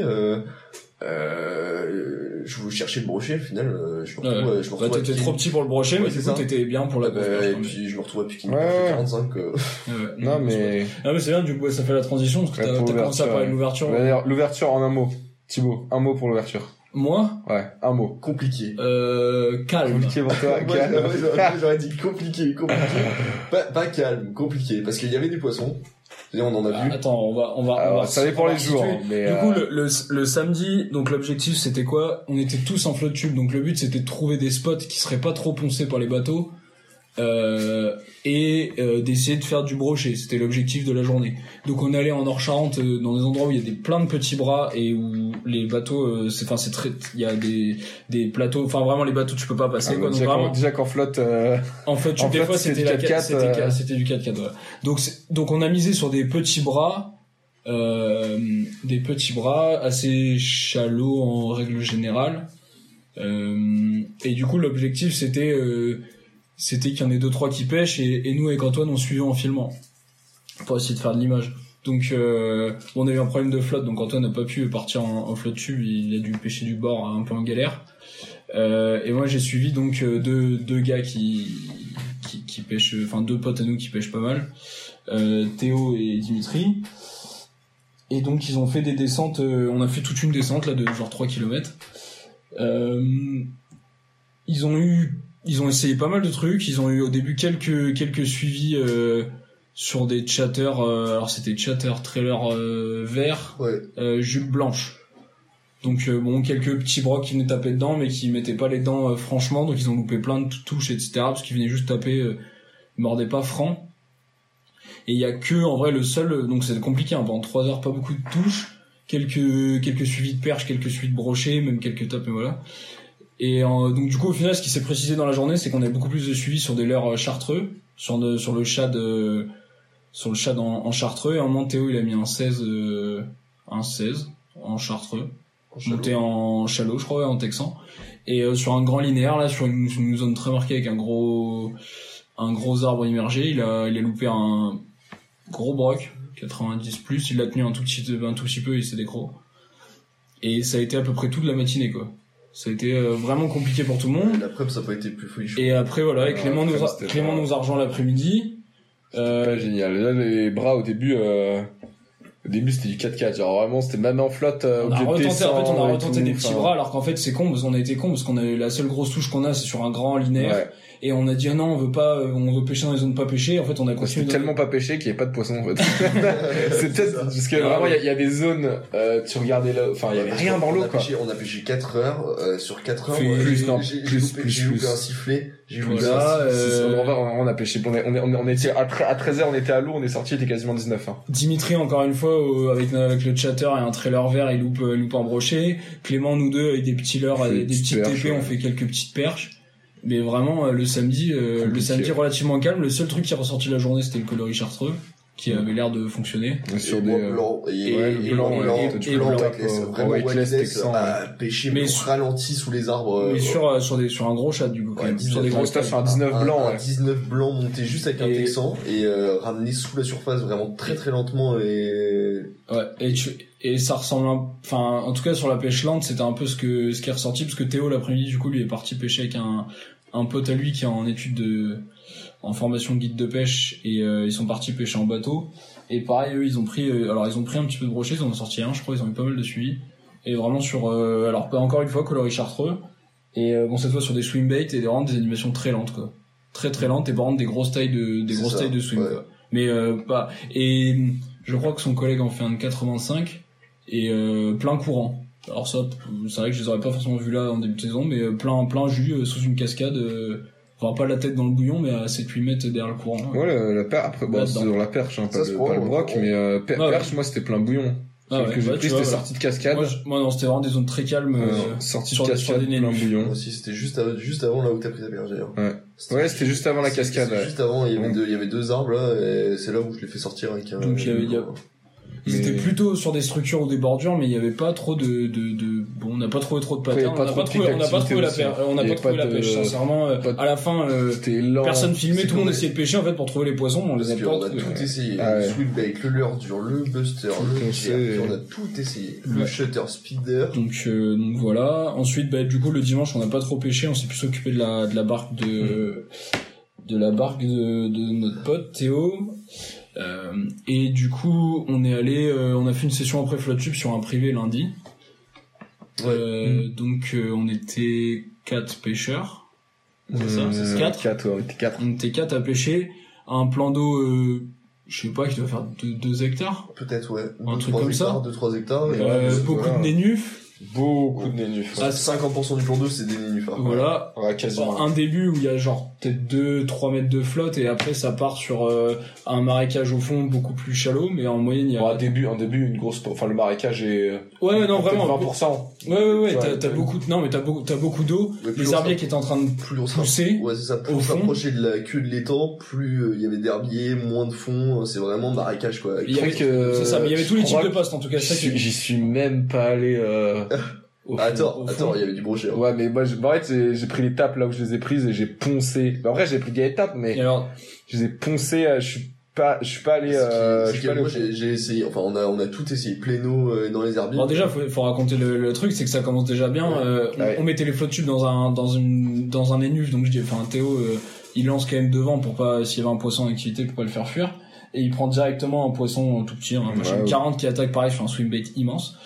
euh, euh, je voulais chercher le brochet. Au final, euh, je me Ouais. retrouve, je me bah, retrouve t'étais trop petit pour le brochet Ouais, mais c'est du coup ça. t'étais bien pour la Ah bah, et puis je me retrouve à piquer une Ouais, perche de ouais. 45. euh. Non, mais, Ah mais c'est bien du coup ça fait la transition parce que t'as, commencé à l'ouverture, parler de ouais. l'ouverture. D'ailleurs, l'ouverture en un mot. Thibaut, un mot pour l'ouverture. Moi Ouais, un mot. compliqué. euh, calme. Compliqué pour toi, calme. j'aurais- dit compliqué, compliqué. pas, pas calme, compliqué. Parce qu'il y avait des poissons. Et on en a Ah, vu. attends, on va on va on va ça dépend les jours, mais, Du euh, coup, le, le, le samedi, donc l'objectif c'était quoi? On était tous en flotte tube, donc le but c'était de trouver des spots qui seraient pas trop poncés par les bateaux euh, et euh, d'essayer de faire du brochet. C'était l'objectif de la journée. Donc on allait en Nord-Charente euh, dans des endroits où il y a des plein de petits bras et où les bateaux, euh, c'est enfin c'est très, il y a des des plateaux, enfin vraiment les bateaux tu peux pas passer Ah, quoi. bah, Donc déjà, vraiment, déjà qu'en flotte, euh, en fait, En des fois c'était du la 4x4, c'était euh. c'était du 4x4. ouais. Donc donc on a misé sur des petits bras, euh, des petits bras assez chalots en règle générale. Euh, et du coup l'objectif c'était euh, c'était qu'il y en ait deux trois qui pêchent et, nous avec Antoine on suivait en filmant pour essayer de faire de l'image. Donc euh, on a eu un problème de flotte, donc Antoine n'a pas pu partir en, flotte tube, il a dû pêcher du bord un peu en galère. Euh, et moi j'ai suivi donc euh, deux, deux gars qui, qui, pêchent, enfin deux potes à nous qui pêchent pas mal, Théo et Dimitri. Et donc ils ont fait des descentes, on a fait toute une descente là de genre 3 km. Ils ont eu, ils ont essayé pas mal de trucs, ils ont eu au début quelques, quelques suivis euh, sur des chatters, euh, alors c'était chatter trailer euh, vert, Ouais. euh, jupe blanche. Donc bon, quelques petits brocs qui venaient taper dedans, mais qui mettaient pas les dents euh, franchement, donc ils ont loupé plein de tou- touches, etc. Parce qu'ils venaient juste taper, euh, mordaient pas franc. Et il y a que, en vrai, le seul, donc c'est compliqué, hein, pendant trois heures, pas beaucoup de touches, quelques quelques suivis de perches, quelques suivis de brochets, même quelques tapes, mais voilà. Et euh, donc du coup, au final, ce qui s'est précisé dans la journée, c'est qu'on a beaucoup plus de suivi sur des leurres euh, chartreux, sur, de, sur le chat de, sur le chat en, en chartreux. Et en Montéo, il a mis un 16, euh, un 16 en chartreux monté en chalot, je crois, en texan. Et euh, sur un grand linéaire, là, sur une, une zone très marquée avec un gros, un gros arbre immergé, il a, il a loupé un gros broc, 90 plus. Il l'a tenu un tout petit, un tout petit peu, il s'est décro. Et ça a été à peu près toute la matinée, quoi. Ça a été euh, vraiment compliqué pour tout le monde. La preuve, ça n'a pas été plus folichon. Et après, voilà, et Clément, nous, a, Clément pas- nous a rejoint l'après-midi. Euh, Ouais, génial. Là, les bras au début, euh, au début c'était du 4x4. Genre vraiment, c'était même en flotte. Euh, on a retenté, en fait, on a et retenté des petits enfin, bras, alors qu'en fait, c'est con, parce qu'on a été con, parce qu'on a eu la seule grosse touche qu'on a, c'est sur un grand linéaire. Ouais. Et on a dit, ah non, on veut pas, euh, on veut pêcher dans les zones pas pêchées. En fait, on a continué. Tellement pas pêché qu'il n'y avait pas de poisson en fait. c'est peut-être parce que Ah, vraiment il y a- a des zones, euh, tu regardais là, enfin il y avait rien dans on l'eau a quoi. pêché- on a pêché 4 heures, euh, sur 4 heures, Plus, non, plus, loupé, plus, j'ai un sifflet, j'ai sifflet. euh, On, a pêché, on, est- on, est- on, est- on était à, tre- à 13h, on était à l'eau, on est sorti, il était quasiment 19 hein. Dimitri, encore une fois, au- avec, avec le chatter et un trailer vert, il loupe, il loupe un brochet. Clément, nous deux, avec des petits leurres, des petites TP, on fait quelques petites perches. Mais vraiment, euh, le samedi, euh, le samedi relativement calme. Le seul truc qui est ressorti de la journée, c'était le coloris chartreux, qui Mm. avait l'air de fonctionner. Sur et des, moi, euh, blanc, et, ouais, et le blanc, et blanc, euh, vraiment Whiteless, à pêcher, Mais sur- ralenti sous les arbres. Mais euh, sur, euh, sur des, sur un gros chat, du coup, Ouais, même. 19, Sur des ça, tailles. sur un 19 un- blanc, un ouais. 19 blanc monté juste avec un Et- texan et euh, ramené sous la surface vraiment très très lentement et Ouais, et, tu, et ça ressemble un, enfin, en tout cas, sur la pêche lente, c'était un peu ce que, ce qui est ressorti, parce que Théo, l'après-midi, du coup, lui est parti pêcher avec un, un pote à lui qui est en étude de, en formation de guide de pêche, et euh, ils sont partis pêcher en bateau. Et pareil, eux, ils ont pris, euh, alors ils ont pris un petit peu de brochet, ils en ont sorti un, je crois, ils ont eu pas mal de suivi. Et vraiment sur, euh, alors pas encore une fois, coloris chartreux. Et bon, cette fois sur des swim bait et vraiment des animations très lentes, quoi. Très très lentes et par contre des grosses tailles de, des grosses ça, tailles de swim, ouais. quoi. Mais euh, pas, et je crois que son collègue en fait un de 85 et plein courant. Alors ça, c'est vrai que je les aurais pas forcément vus là en début de saison, mais euh, plein plein jus euh, sous une cascade. euh, Enfin, pas la tête dans le bouillon, mais à 7-8 mètres derrière le courant. Ouais, la, la perche, après, bon, c'est sur la perche, hein, Ça pas, se le, pas le broc, ça mais euh, per- Ah ouais. perche, moi, c'était plein bouillon. Ah ouais, que j'ai ouais, pris, c'était sortie de cascade. Moi, moi, non, c'était vraiment des zones très calmes. Euh, euh, sortie de cascade, des plein nénus. bouillon. moi aussi c'était juste avant, juste avant là où t'as pris ta berge d'ailleurs. Ouais. Ouais, c'était juste avant la cascade. Juste avant, il y avait deux, il y avait deux arbres là, et c'est là où je l'ai fait sortir avec un. Donc, il y avait- Ils Mais- étaient plutôt sur des structures ou des bordures, mais il n'y avait pas trop de, de, de... bon, on n'a pas trouvé trop de patterns, a on n'a pas trouvé, on n'a pas trouvé la pêche, aussi, on n'a pas a trouvé pas la de- pêche, sincèrement. euh, de- À la fin, euh, personne filmait, tout le monde essayait de pêcher en fait pour trouver les poissons, mais on les a pas qu'on a trouvés. tout essayé. Ah ouais. Le swimback, le dur, le buster, le on a tout essayé. Le Ouais. shutter speeder. Donc, euh, donc voilà. Ensuite, bah, du coup, le dimanche, on n'a pas trop pêché, on s'est plus occupé de la, de la barque de, de la barque de, de notre pote Théo. Euh, et du coup, on est allé, euh, on a fait une session après FlotTube sur un privé lundi. Euh, Donc, euh, on était quatre pêcheurs. C'est ça, c'est Euh, quatre. Quatre, ouais, on était quatre. On était quatre à pêcher. Un plan d'eau, euh, je sais pas, qui doit faire 2 hectares. Peut-être, ouais. Un Deux, truc comme ça. hectares, 2-3 hectares. Euh, beaucoup voilà. de nénufs. Beaucoup de nénuphars. Ah, 50% du plan d'eau, c'est des nénuphars. Voilà. Ouais, quasiment. un début où il y a genre peut-être 2-3 mètres de flotte et après ça part sur euh, un marécage au fond beaucoup plus shallow mais en moyenne il y a un début, un début, une grosse, enfin, le marécage est, ouais ouais, non vraiment 20%. ouais ouais ouais Ouais, t'as beaucoup de... non mais t'as beaucoup t'as beaucoup d'eau les herbiers qui étaient en train de Plus pousser Ouais, c'est ça. Plus au on fond. s'approchait de la queue de l'étang, plus euh, il y avait d'herbiers, moins de fond. C'est vraiment marécage, quoi. il y avait, euh, c'est ça mais il y avait tous les types de postes en tout cas J'y suis, j'y suis même pas allé, euh, au Attends, au fond. attends, il y avait du brochet. hein. ouais, mais moi, j'ai- en fait, j'ai- j'ai pris l'étape là où je les ai prises et j'ai poncé. Bah, après, j'ai pris des étapes, mais et alors je les ai poncées, euh, je suis pas, je suis pas allé, euh, je suis pas allé moi j'ai j'ai essayé, enfin on a on a tout essayé, pléno euh, dans les herbiers. Bon déjà faut, faut raconter le, le truc c'est que ça commence déjà bien Ouais. euh, on- Ouais. on, mettait les flottes tubes dans un dans une dans un énuf donc je dis enfin Théo euh, il lance quand même devant pour pas s'il y avait un poisson en activité pour pas le faire fuir et il prend directement un poisson tout petit hein, un machin Ouais, ouais. 40 qui attaque pareil sur un swim bait immense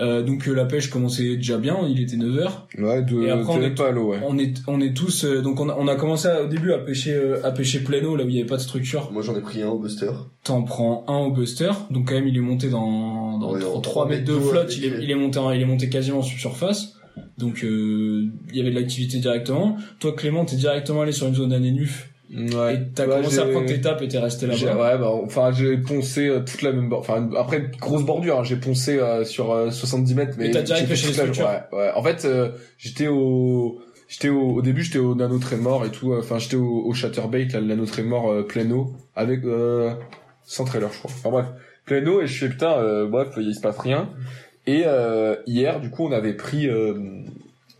euh, donc euh, la pêche commençait déjà bien il était 9h Ouais, de, Et après, on est- pas à l'eau, ouais. on est on est tous euh, donc on a, on a commencé à- au début à pêcher euh, à pêcher plein eau là où il y avait pas de structure. Moi j'en ai pris un au buster. t'en prends un au buster. Donc quand même il est monté dans, dans Ouais, 3, en 3 mètres de flotte. il est, les- il est monté en- il est monté quasiment sur surface donc euh, il y avait de l'activité directement. Toi Clément t'es directement allé sur une zone d'anénuf Ouais. et t'as commencé à prendre tes tapes et t'es resté là-bas ouais, bah, enfin, j'ai poncé euh, toute la même bord. Enfin, après, grosse bordure, hein, j'ai poncé euh, sur euh, 70 mètres, mais. Et t'as direct pêché les structures. Ouais, ouais. En fait, euh, j'étais au, j'étais au, au début, j'étais au nano trémor et tout. euh, Enfin, j'étais au, au chatterbait, là, le nano trémor euh, plein eau, avec, euh, sans trailer, je crois. Enfin, bref, plein eau, et je fais, putain, euh, bref, il se passe rien. Et, euh, hier, du coup, on avait pris, euh,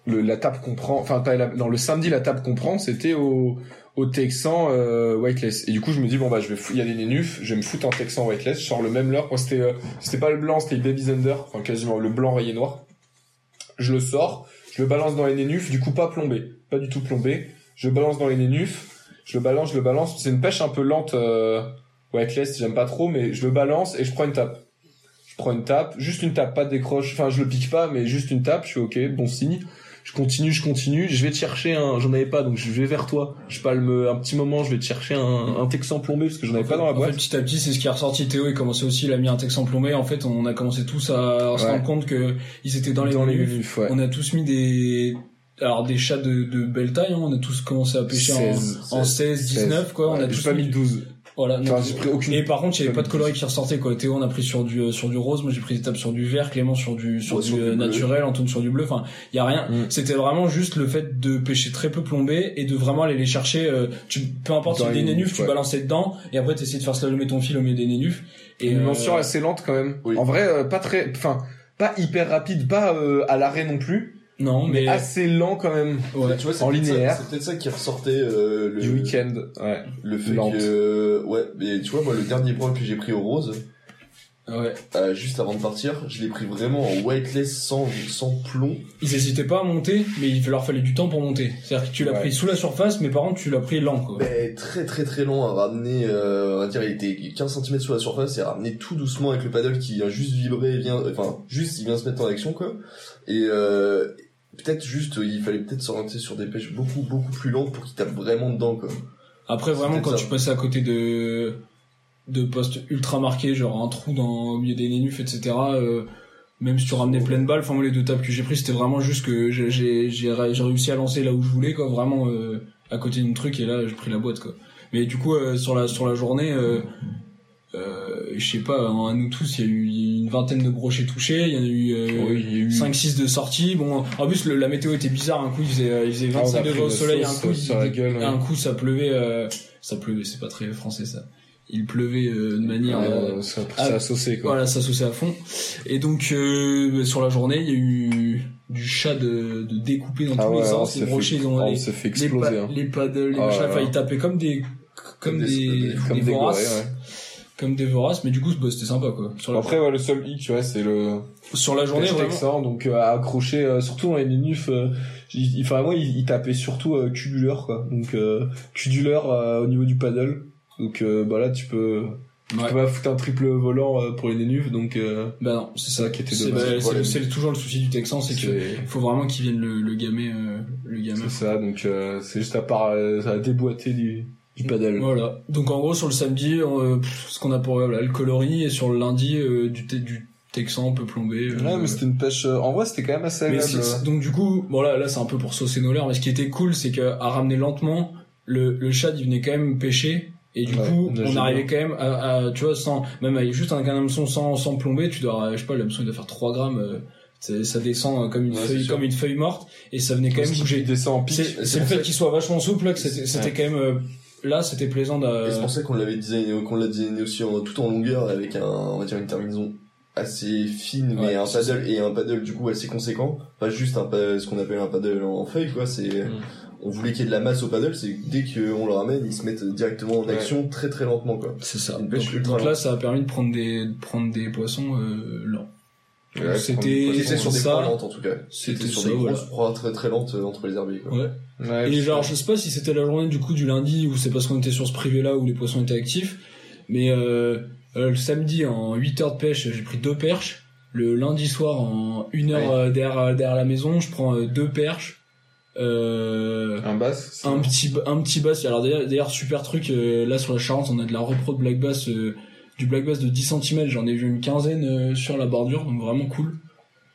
le, la table qu'on prend, enfin, pas non, le samedi, la table qu'on prend, c'était au, au Texan euh, Whiteless. Et du coup, je me dis bon bah je vais y a des nénufs, je vais me foutre en Texan Whiteless, je sors le même leurre. Moi c'était euh, c'était pas le blanc, c'était le Baby Thunder, enfin quasiment le blanc rayé noir. Je le sors, je le balance dans les nénufs, du coup pas plombé, pas du tout plombé. Je le balance dans les nénufs, je le balance, je le balance. C'est une pêche un peu lente euh, Whiteless, j'aime pas trop, mais je le balance et je prends une tape. Je prends une tape, juste une tape, pas de décroche. Enfin, je le pique pas, mais juste une tape. Je fais ok, bon signe. Je continue, je continue. Je vais te chercher un. J'en avais pas, donc je vais vers toi. Je palme un petit moment. Je vais te chercher un, un Texan plombé parce que j'en avais pas dans la En fait, boîte. petit à petit, c'est ce qui est ressorti. Théo, il commençait aussi, il a mis un texte en plombé. En fait, on a commencé tous à se Ouais. rendre compte que ils étaient dans les dans les ouais. On a tous mis des, alors des chats de, de belle taille. Hein. On a tous commencé à pêcher en, 16, en 16, 19 quoi. On a tous pas mis 12. Voilà. Enfin, donc- j'ai pris aucune. Et par contre, il y avait Pas de coloris qui ressortaient quoi. Théo, on a pris sur du euh, sur du rose, moi j'ai pris des tables sur du vert, Clément sur du sur Ouais, du, sur du euh, naturel, Antoine sur du bleu. Enfin, il y a rien. Mm. C'était vraiment juste le fait de pêcher très peu plombé et de vraiment aller les chercher. euh, tu peu importe si des nénufs, tu ouais. balançais dedans et après t'essayais de faire slalomer ton fil au milieu des nénufs. Et une euh, dimension assez lente quand même. Oui. En vrai, euh, pas très, enfin, pas hyper rapide, pas euh, à l'arrêt non plus, non, mais mais assez lent quand même. ouais. Tu vois, c'est En peut-être ça- linéaire. C'est peut-être ça qui ressortait euh, le Du week-end, ouais. Le fait Lente. que ouais, mais tu vois moi le dernier point que j'ai pris au rose, Ouais. euh, juste avant de partir, je l'ai pris vraiment en whiteless sans sans plomb. Ils hésitaient pas à monter, mais il leur fallait du temps pour monter. C'est-à-dire que tu l'as Ouais. pris sous la surface, mais par contre tu l'as pris lent quoi. Mais très très très long à ramener, euh, on va dire il était 15 cm sur la surface et à ramener tout doucement avec le paddle qui vient juste vibrer, vient, enfin juste il vient se mettre en action quoi. Et euh, peut-être juste il fallait peut-être s'orienter sur des pêches beaucoup beaucoup plus lentes pour qu'il tape vraiment dedans quoi. Après vraiment quand ça. tu passais à côté de de postes ultra marqués, genre un trou dans au milieu des nénufs, etc. euh, même si tu ramenais pleine balle, enfin moi les deux tables que j'ai pris c'était vraiment juste que j'ai j'ai j'ai ré- j'ai réussi à lancer là où je voulais quoi, vraiment euh, à côté d'un truc et là j'ai pris la boîte quoi. Mais du coup euh, sur la sur la journée je sais pas, à nous tous, il y a eu une vingtaine de brochets touchés, il y en a eu, Oui, il y a eu- 5-6 de sorties. Bon, en plus, le- la météo était bizarre. Un coup, il faisait, il faisait Ah, on a 25 pris degrés au soleil, un coup, il- sur la gueule, ouais. un coup, ça pleuvait, ça pleuvait, c'est pas très français, ça. Il pleuvait euh, de manière, euh, Euh, ça, ah, ça quoi. voilà, ça sauçait à fond. Et donc, euh, sur la journée, il y a eu du chat de, de découpé dans Ah tous ouais, les sens. Les ils ont on les, s'est fait les, exploser. pa- hein. les paddles, les Ah machins, enfin, ils tapaient comme des, comme, Comme des- des, Comme des des voraces, gorées, ouais. comme des voraces. Mais du coup, bah, c'était sympa, quoi. Sur Après, ouais, le seul hic, tu vois, c'est le sur la journée, vraiment. texan, donc euh, à accrocher, euh, surtout dans les nénufs, euh, il, enfin moi, il, il tapait surtout euh, cuduleur, quoi. Donc euh, cuduleur euh, au niveau du paddle. Donc euh, bah là, tu peux, tu Ouais. peux pas foutre un triple volant euh, pour les nénufs, donc euh, Bah non, c'est ça qui était C'est dommage. bah, c'est toujours le souci du Texan, c'est que c'est faut vraiment qu'il vienne le, le gamer, euh, le gamer. c'est ça. Donc euh, c'est juste à part, euh, ça a déboîté du, du paddle. Voilà. Donc en gros sur le samedi, euh, pff, ce qu'on a pour voilà, le coloris et sur le lundi euh, du, te- du Texan un peu plombé. euh, Ouais, mais c'était une pêche. euh, en vrai, c'était quand même assez agréable. c'est- c'est- donc du coup, bon là, là c'est un peu pour saucer nos leurs, mais ce qui était cool, c'est que à ramener lentement, le, le chat il venait quand même pêcher. Et du Ouais, coup, on arrivait quand même à, à, tu vois, sans, même avec juste un hameçon sans, sans plomber, tu dois, je sais pas, l'hameçon il doit faire 3 grammes, euh, ça descend comme une Ouais, feuille, comme une feuille morte, et ça venait quand même bouger. descend en pic. C'est le fait qu'il soit vachement souple là que c'était Ouais. quand même euh, là c'était plaisant Et c'est pour ça qu'on l'avait designé, qu'on l'a designé aussi en, tout en longueur avec un, on va dire une terminaison assez fine mais Ouais, un paddle et un paddle du coup assez conséquent pas juste un ce qu'on appelle un paddle en feuille quoi c'est Mm. On voulait qu'il y ait de la masse au paddle c'est que dès qu'on le ramène ils se mettent directement en Ouais. action très très lentement quoi c'est ça. Une Donc, pêche ultra donc là ça a permis de prendre des de prendre des poissons euh, lents. Ouais, c'était sur des ça. proies lentes en tout cas C'était sur ça, des voilà. grosses proies très très lentes euh, entre les herbiers quoi. Ouais. Ouais, Et genre je sais pas si c'était la journée du coup du lundi ou c'est parce qu'on était sur ce privé là où les poissons étaient actifs, mais euh, euh, le samedi en 8 heures de pêche j'ai pris deux perches. Le lundi soir en une heure Ouais. euh, derrière derrière la maison je prends euh, deux perches. Euh, un bass. un petit un petit bass. Alors d'ailleurs super truc euh, là sur la Charente on a de la repro de black bass euh, du black bass de 10 cm j'en ai vu une quinzaine sur la bordure donc vraiment cool.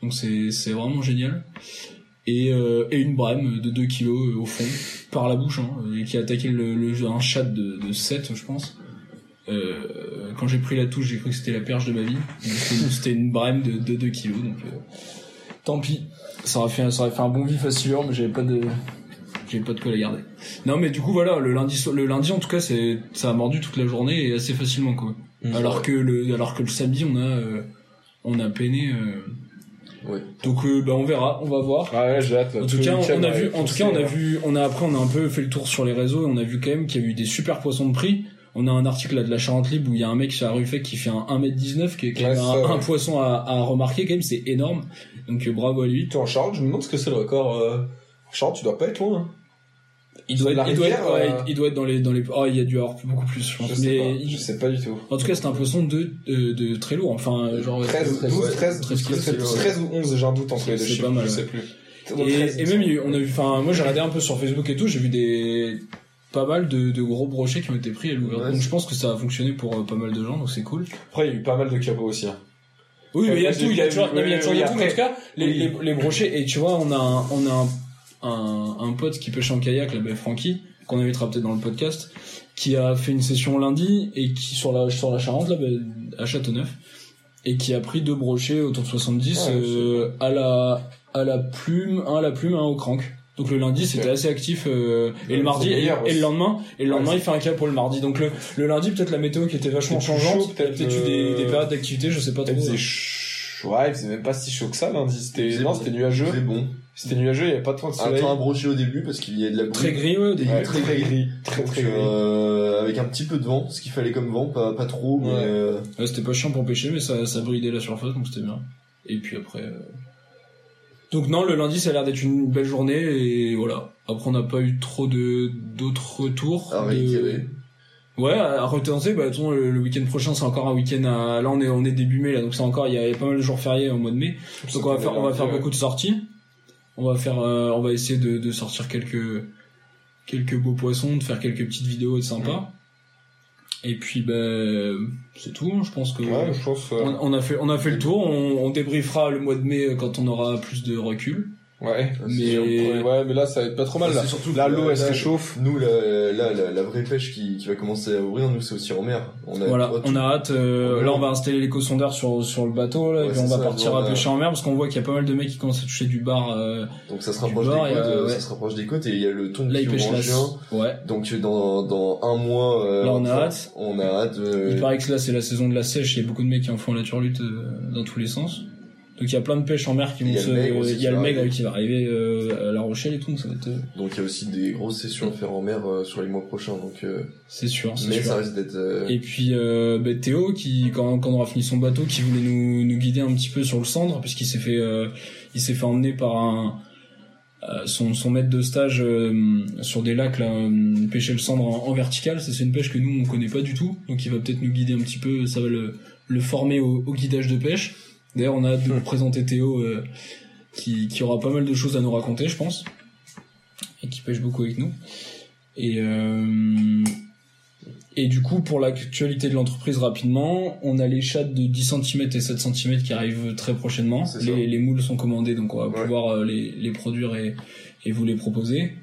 Donc c'est c'est vraiment génial. Et et une brème de 2 kilos euh, au fond par la bouche hein, et qui a attaqué le, le un chat de, de 7 je pense. Quand j'ai pris la touche j'ai cru que c'était la perche de ma vie. C'était une brème de, de 2 kilos donc euh, tant pis ça aurait fait ça aurait fait un bon vif à mais j'avais pas de j'ai pas de quoi la garder. Non mais du coup voilà le lundi le lundi en tout cas c'est ça a mordu toute la journée et assez facilement quoi. Mm. alors que le alors que le samedi on a euh, on a peiné euh, Ouais. donc euh, bah on verra, on va voir. Ah ouais, j'ai hâte. En Tout cas, on, on a vu, en tout cas, on a vu, on a après, on a un peu fait le tour sur les réseaux et on a vu quand même qu'il y a eu des super poissons de prix. On a un article là de la Charente Libre où il y a un mec sur la rue fait qui fait un 1m19 qui est quand Ouais, même ça, un, poisson à, à remarquer quand même, c'est énorme. Donc euh, bravo à lui. Toi, en Charente, je me demande ce que c'est le record. Euh... Charente, tu dois pas être loin. hein. Il doit, être, il, doit être, ouais, euh, il doit être dans les dans les oh il y a dû avoir beaucoup plus je pense Je sais mais pas. il- Je sais pas du tout. en tout cas c'est un poisson de, de de très lourd enfin genre 13, 13, 12, ouais. 13, 13 12, kilos, ouais. 13 ou 11, j'ai un doute entre les deux C'est chiffres, pas mal, je ouais. sais plus. et, et même on a vu enfin moi j'ai regardé un peu sur Facebook et tout j'ai vu des pas mal de, de gros brochets qui ont été pris à l'ouverture Ouais, donc je pense que ça a fonctionné pour euh, pas mal de gens donc c'est cool Après, il y a eu pas mal de capots aussi. hein. oui mais il y a tout il y a toujours il y a toujours en tout cas les, oui. les, les brochets et tu vois on a un, on a un, un, un pote qui pêche en kayak là ben Francky qu'on invitera peut-être dans le podcast qui a fait une session lundi et qui sur la sur la Charente là bah, à Châteauneuf et qui a pris deux brochets autour de 70 Ouais, euh, à la à la plume, un à la plume, un au crank. Donc le lundi c'était assez actif euh, et le mardi et, le lendemain et le lendemain il fait un cap pour le mardi. Donc le, le lundi peut-être la météo qui était vachement C'était changeante, peut-être, peut-être eu des, euh, des périodes d'activité, je sais pas trop. Ouais, il faisait même pas si chaud que ça lundi. C'était non, c'était nuageux. Très bon. C'était nuageux, il y avait pas trop de Un soleil. temps abroché au début parce qu'il y a de la brume. Très gris ouais, au début. Ouais, très très gris, très gris. euh, avec un petit peu de vent, ce qu'il fallait comme vent, pas, pas trop, mais Ouais. euh, Ouais, c'était pas chiant pour pêcher, mais ça, ça bridait la surface, donc c'était bien. Et puis après. euh, Donc non, le lundi, ça a l'air d'être une belle journée et voilà. Après, on n'a pas eu trop de d'autres retours. à de- réitérer. Ouais, à retenter. Bah, de façon, le, le week-end prochain, c'est encore un week-end. À... Là, on est on est début mai, là, donc c'est encore il y a pas mal de jours fériés au mois de mai. Donc on va faire on va faire beaucoup de sorties. On va faire euh, on va essayer de, de sortir quelques quelques beaux poissons, de faire quelques petites vidéos sympas. Et puis ben c'est tout, hein, je pense que Ouais, je pense. euh, on, on a fait on a fait le tour, on, on débriefera le mois de mai quand on aura plus de recul. Ouais. Mais- Ouais, mais là, ça va être pas trop mal. Là, surtout là l'eau, elle se réchauffe. Nous, la, la, la, la vraie pêche qui, qui va commencer à ouvrir, nous, c'est aussi en mer. On a, Voilà, on a hâte. euh, là, on va installer l'éco-sondeur sur sur le bateau là, et puis on va ça, partir on à a- pêcher en mer parce qu'on voit qu'il y a pas mal de mecs qui commencent à toucher du bar. euh, Donc ça se rapproche des côtes, il y a- euh, ouais. ça se rapproche des côtes et il y a le thon là, qui pêchent en la. juin. Ouais. Donc dans, dans un mois, euh, Là, on a hâte. On a hâte. euh, Il paraît que là c'est la saison de la sèche, il y a beaucoup de mecs qui en font la turlute euh, dans tous les sens. Donc il y a plein de pêches en mer qui vont se... Il y a le arriver. qui va arriver euh, à La Rochelle et tout, donc ça va être... euh, Donc il y a aussi des grosses sessions à faire en mer euh, sur les mois prochains. Donc, euh, C'est sûr, c'est mais sûr. ça risque d'être. euh, Et puis euh, bah, Théo, qui quand, quand on aura fini son bateau, qui voulait nous, nous guider un petit peu sur le cendre, puisqu'il s'est fait euh, il s'est fait emmener par un son, son maître de stage euh, sur des lacs là, pêcher le cendre en, en vertical. C'est une pêche que nous on connaît pas du tout, donc il va peut-être nous guider un petit peu. Ça va le, le former au, au guidage de pêche. D'ailleurs, on a hâte de vous présenter Théo, euh, qui, qui aura pas mal de choses à nous raconter, je pense, et qui pêche beaucoup avec nous. Et euh, et du coup, pour l'actualité de l'entreprise rapidement, on a les chats de 10 cm et 7 cm qui arrivent très prochainement. Les, les moules sont commandés, donc on va Ouais. pouvoir euh, les, les produire et, et vous les proposer.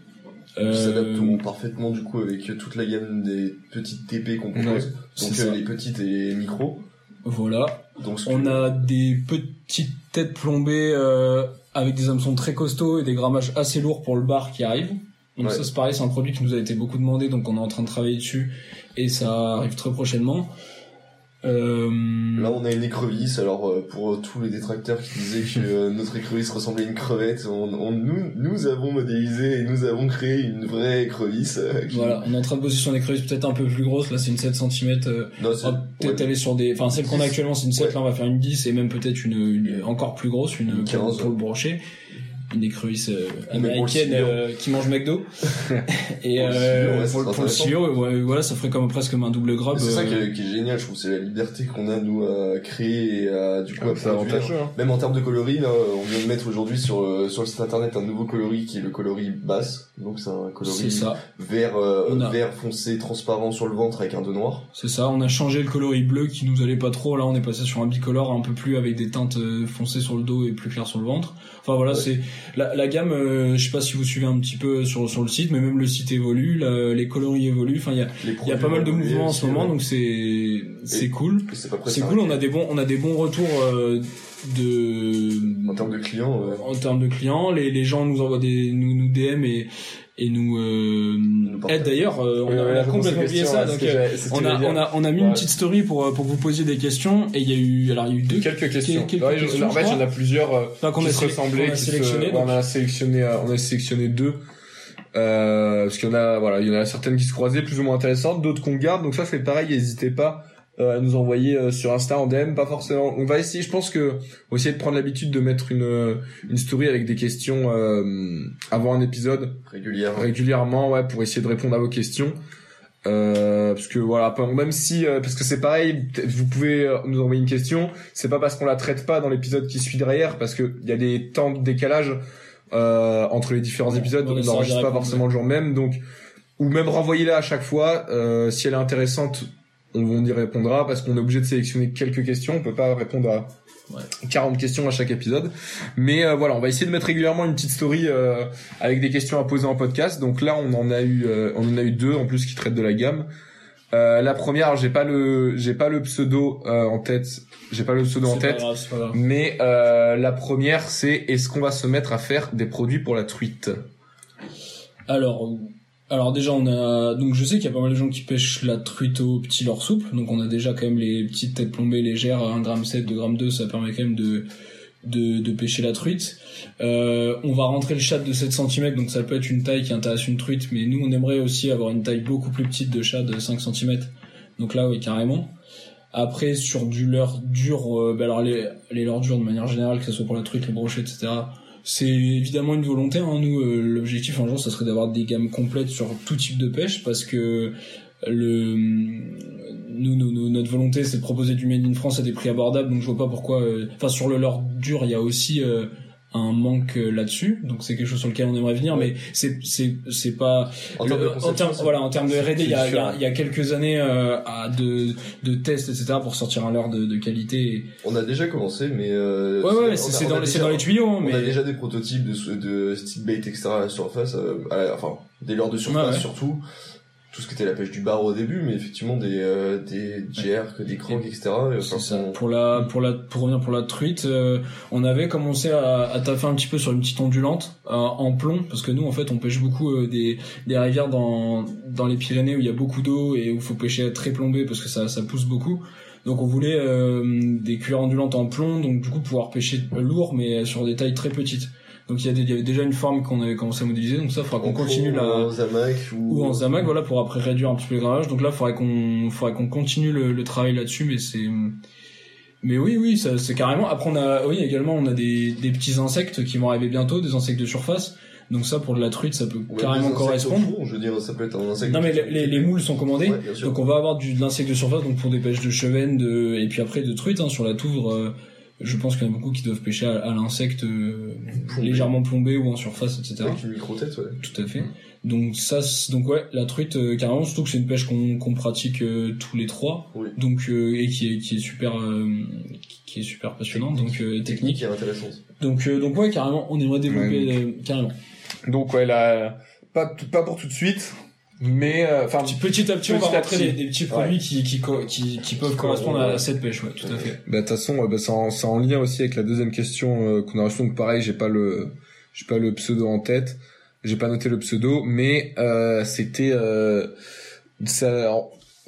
Euh, s'adapteront parfaitement du coup avec toute la gamme des petites TP qu'on propose. Ouais, donc euh, les petites et les micros. Voilà. Donc On que- a des petites têtes plombées euh, avec des hameçons très costauds et des grammages assez lourds pour le bar qui arrive. Donc Ouais. ça c'est pareil, c'est un produit qui nous a été beaucoup demandé, donc on est en train de travailler dessus et ça arrive très prochainement. Euh, Là, on a une écrevisse. Alors, euh, pour tous les détracteurs qui disaient que euh, notre écrevisse ressemblait à une crevette, on, on- nous, nous avons modélisé et nous avons créé une vraie écrevisse. qui- voilà, on est en train de bosser sur une écrevisse peut-être un peu plus grosse. Là c'est une 7 cm. Non, on c'est- va peut-être ouais. aller sur des, enfin celle qu'on a actuellement c'est une 7, Ouais. là on va faire une 10 et même peut-être une, une encore plus grosse, une, Une 15. pour le brochet. Une écrevisse euh, américaine euh, qui mange McDo. et Pour le euh, pour, pour le ouais, voilà, ça ferait comme presque comme un double grab. C'est ça euh, qui est, qui est génial, je trouve, c'est la liberté qu'on a nous à créer et à du coup à produire. avantageux. Hein. Même en termes de coloris, là, on vient de mettre aujourd'hui sur le, sur le site internet un nouveau coloris qui est le coloris basse. Donc c'est un C'est coloris ça, vert, euh, a- vert foncé, transparent sur le ventre avec un dos noir. c'est ça. On a changé le coloris bleu qui nous allait pas trop. Là, on est passé sur un bicolore un peu plus avec des teintes euh, foncées sur le dos et plus claires sur le ventre. Enfin voilà, Ouais. c'est la, la gamme. euh, je sais pas si vous suivez un petit peu sur sur le site, mais même le site évolue, la- les coloris évoluent. Enfin, il y a y a pas mal de mouvements en ce moment, donc c'est c'est cool. c'est cool. On a des bons on a des bons retours euh, de En termes de clients, en termes de clients, les, les gens nous envoient des nous, nous DM et et nous, euh, partagent. aident d'ailleurs. euh, on, a, ouais, on complètement oublié ça. Donc euh, on a on a on a mis une petite story pour euh, pour vous posiez des questions et il y a eu alors il y a eu deux Quelques questions. quelques Ouais, questions, en fait, il y en a plusieurs euh, enfin, qui a, se ressemblaient, qu'on a qui se- sélectionné. on a sélectionné, on a sélectionné deux. Euh, parce qu'il y en a, voilà, il y en a certaines qui se croisaient plus ou moins intéressantes, d'autres qu'on garde. Donc ça, c'est pareil. N'hésitez pas euh, à nous envoyer euh, sur Insta en DM. Pas forcément. On va essayer. Je pense que on va essayer de prendre l'habitude de mettre une euh, une story avec des questions euh, avant un épisode régulière. régulièrement, ouais, pour essayer de répondre à vos questions. Euh, parce que voilà, même si, euh, parce que c'est pareil, vous pouvez euh, nous envoyer une question. C'est pas parce qu'on la traite pas dans l'épisode qui suit derrière, parce que il y a des temps de décalage euh, entre les différents Ouais, épisodes. on On n'enregistre pas répondre, forcément le jour même, donc ou même renvoyez-la à chaque fois. Euh, si elle est intéressante, on y répondra parce qu'on est obligé de sélectionner quelques questions. On peut pas répondre à Ouais. 40 questions à chaque épisode. Mais euh, voilà, on va essayer de mettre régulièrement une petite story euh, avec des questions à poser en podcast. Donc là, on en a eu, euh, on en a eu deux en plus qui traitent de la gamme. Euh, la première, j'ai pas le, j'ai pas le pseudo euh, en tête. J'ai pas le pseudo en tête. grave. Mais euh, la première, c'est est-ce qu'on va se mettre à faire des produits pour la truite? Alors, alors déjà on a donc je sais qu'il y a pas mal de gens qui pêchent la truite au petit leurre souple, donc on a déjà quand même les petites têtes plombées légères, 1 g 7, 2 g 2, ça permet quand même de de, de pêcher la truite. Euh, on va rentrer le chat de 7 cm, donc ça peut être une taille qui intéresse une truite, mais nous on aimerait aussi avoir une taille beaucoup plus petite de chat de 5 cm. Donc là oui carrément. Après sur du leurre dur, euh, bah alors les, les leurres durs de manière générale, que ce soit pour la truite, les brochets, etc. C'est évidemment une volonté. Hein. Nous, euh, l'objectif un jour, ça serait d'avoir des gammes complètes sur tout type de pêche, parce que le nous, nous- notre volonté, c'est de proposer du made in France à des prix abordables. Donc je vois pas pourquoi. euh, Enfin, sur le leurre dur, il y a aussi euh, un manque euh, là-dessus. Donc c'est quelque chose sur lequel on aimerait venir, mais c'est c'est c'est pas En termes en c'est- voilà en termes de R&D il y a, y, a, y a quelques années euh, à de de tests etc pour sortir un leurre de, de qualité On a déjà commencé, mais euh, ouais ouais c'est dans c'est dans les tuyaux hein, On mais a déjà des prototypes de, de stick bait etc à la surface, euh, à la- enfin des leurres de surface Ouais, ouais. surtout. Tout ce qui était la pêche du bar au début, mais effectivement des des, des jerks, des crocs, etc. euh, C'est enfin, ça. on- Pour la, pour la, pour revenir pour la truite, euh, on avait commencé à, à taffer un petit peu sur une petite ondulante euh, en plomb, parce que nous, en fait, on pêche beaucoup euh, des, des rivières dans, dans les Pyrénées où il y a beaucoup d'eau et où il faut pêcher très plombé parce que ça, ça pousse beaucoup. Donc, on voulait euh, des cuillères ondulantes en plomb, donc du coup pouvoir pêcher lourd, mais sur des tailles très petites. Donc, il y, a des- il y avait déjà une forme qu'on avait commencé à modéliser, donc ça, faudra qu'on continue la en zamac ou, ou en zamac voilà pour après réduire un petit peu le grammage donc là faudrait qu'on faudrait qu'on continue le, le travail là-dessus mais c'est mais oui oui ça c'est carrément. Après on a oui également on a des, des petits insectes qui vont arriver bientôt des insectes de surface. Donc ça pour de la truite ça peut ou carrément correspondre. fond, je veux dire, ça peut être un insecte. non mais les, les, les moules sont commandés. Ouais, donc on va avoir du de l'insecte de surface donc pour des pêches de chevennes de et puis après de truite hein, sur la touvre euh, je pense qu'il y en a beaucoup qui doivent pêcher à, à l'insecte euh, légèrement plombé ou en surface etc Avec une micro-tête, ouais. tout à fait. Donc ça, donc ouais, la truite euh, carrément, surtout que c'est une pêche qu'on qu'on pratique euh, tous les trois, Oui. donc euh, et qui est qui est super euh, qui- est super passionnante, donc euh, et technique. Et intéressante. Donc euh, donc ouais, carrément, on aimerait développer euh, carrément. Donc ouais, là, pas pas pour tout de suite, mais euh, enfin Petit, petit à petit, on va rentrer petit. des, des petits produits qui qui, qui qui peuvent correspondre à, cette pêche, ouais, tout à fait. Bah, de toute façon, bah, c'est en, c'est en lien aussi avec la deuxième question euh, qu'on a reçue. Donc pareil, j'ai pas le, j'ai pas le pseudo en tête, j'ai pas noté le pseudo, mais euh, c'était euh, ça,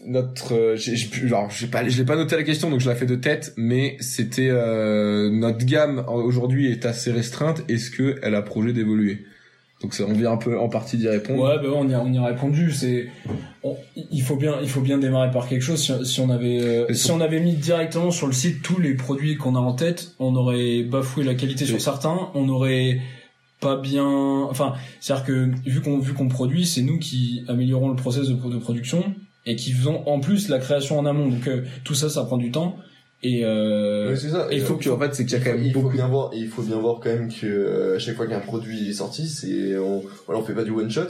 notre, euh, j'ai, j'ai pu- alors j'ai pas, je l'ai pas noté la question, donc je la fais de tête, mais c'était euh, notre gamme aujourd'hui est assez restreinte. Est-ce que elle a projet d'évoluer? Donc ça, on vient un peu en partie d'y répondre. Ouais, bah ouais, on y a, on y a répondu. C'est, il faut bien, il faut bien démarrer par quelque chose. Si, si on avait, euh, si on avait mis directement sur le site tous les produits qu'on a en tête, on aurait bafoué la qualité sur certains. On aurait pas bien, enfin, c'est-à-dire que vu qu'on vu qu'on produit, c'est nous qui améliorons le process de, de production et qui faisons en plus la création en amont. Donc euh, tout ça, ça prend du temps. Et euh, Oui, c'est ça. il faut Donc en fait, c'est qu'il y a quand même il faut beaucoup. bien voir, et il faut bien voir quand même que euh, à chaque fois qu'un produit est sorti, c'est on, voilà, on fait pas du one shot.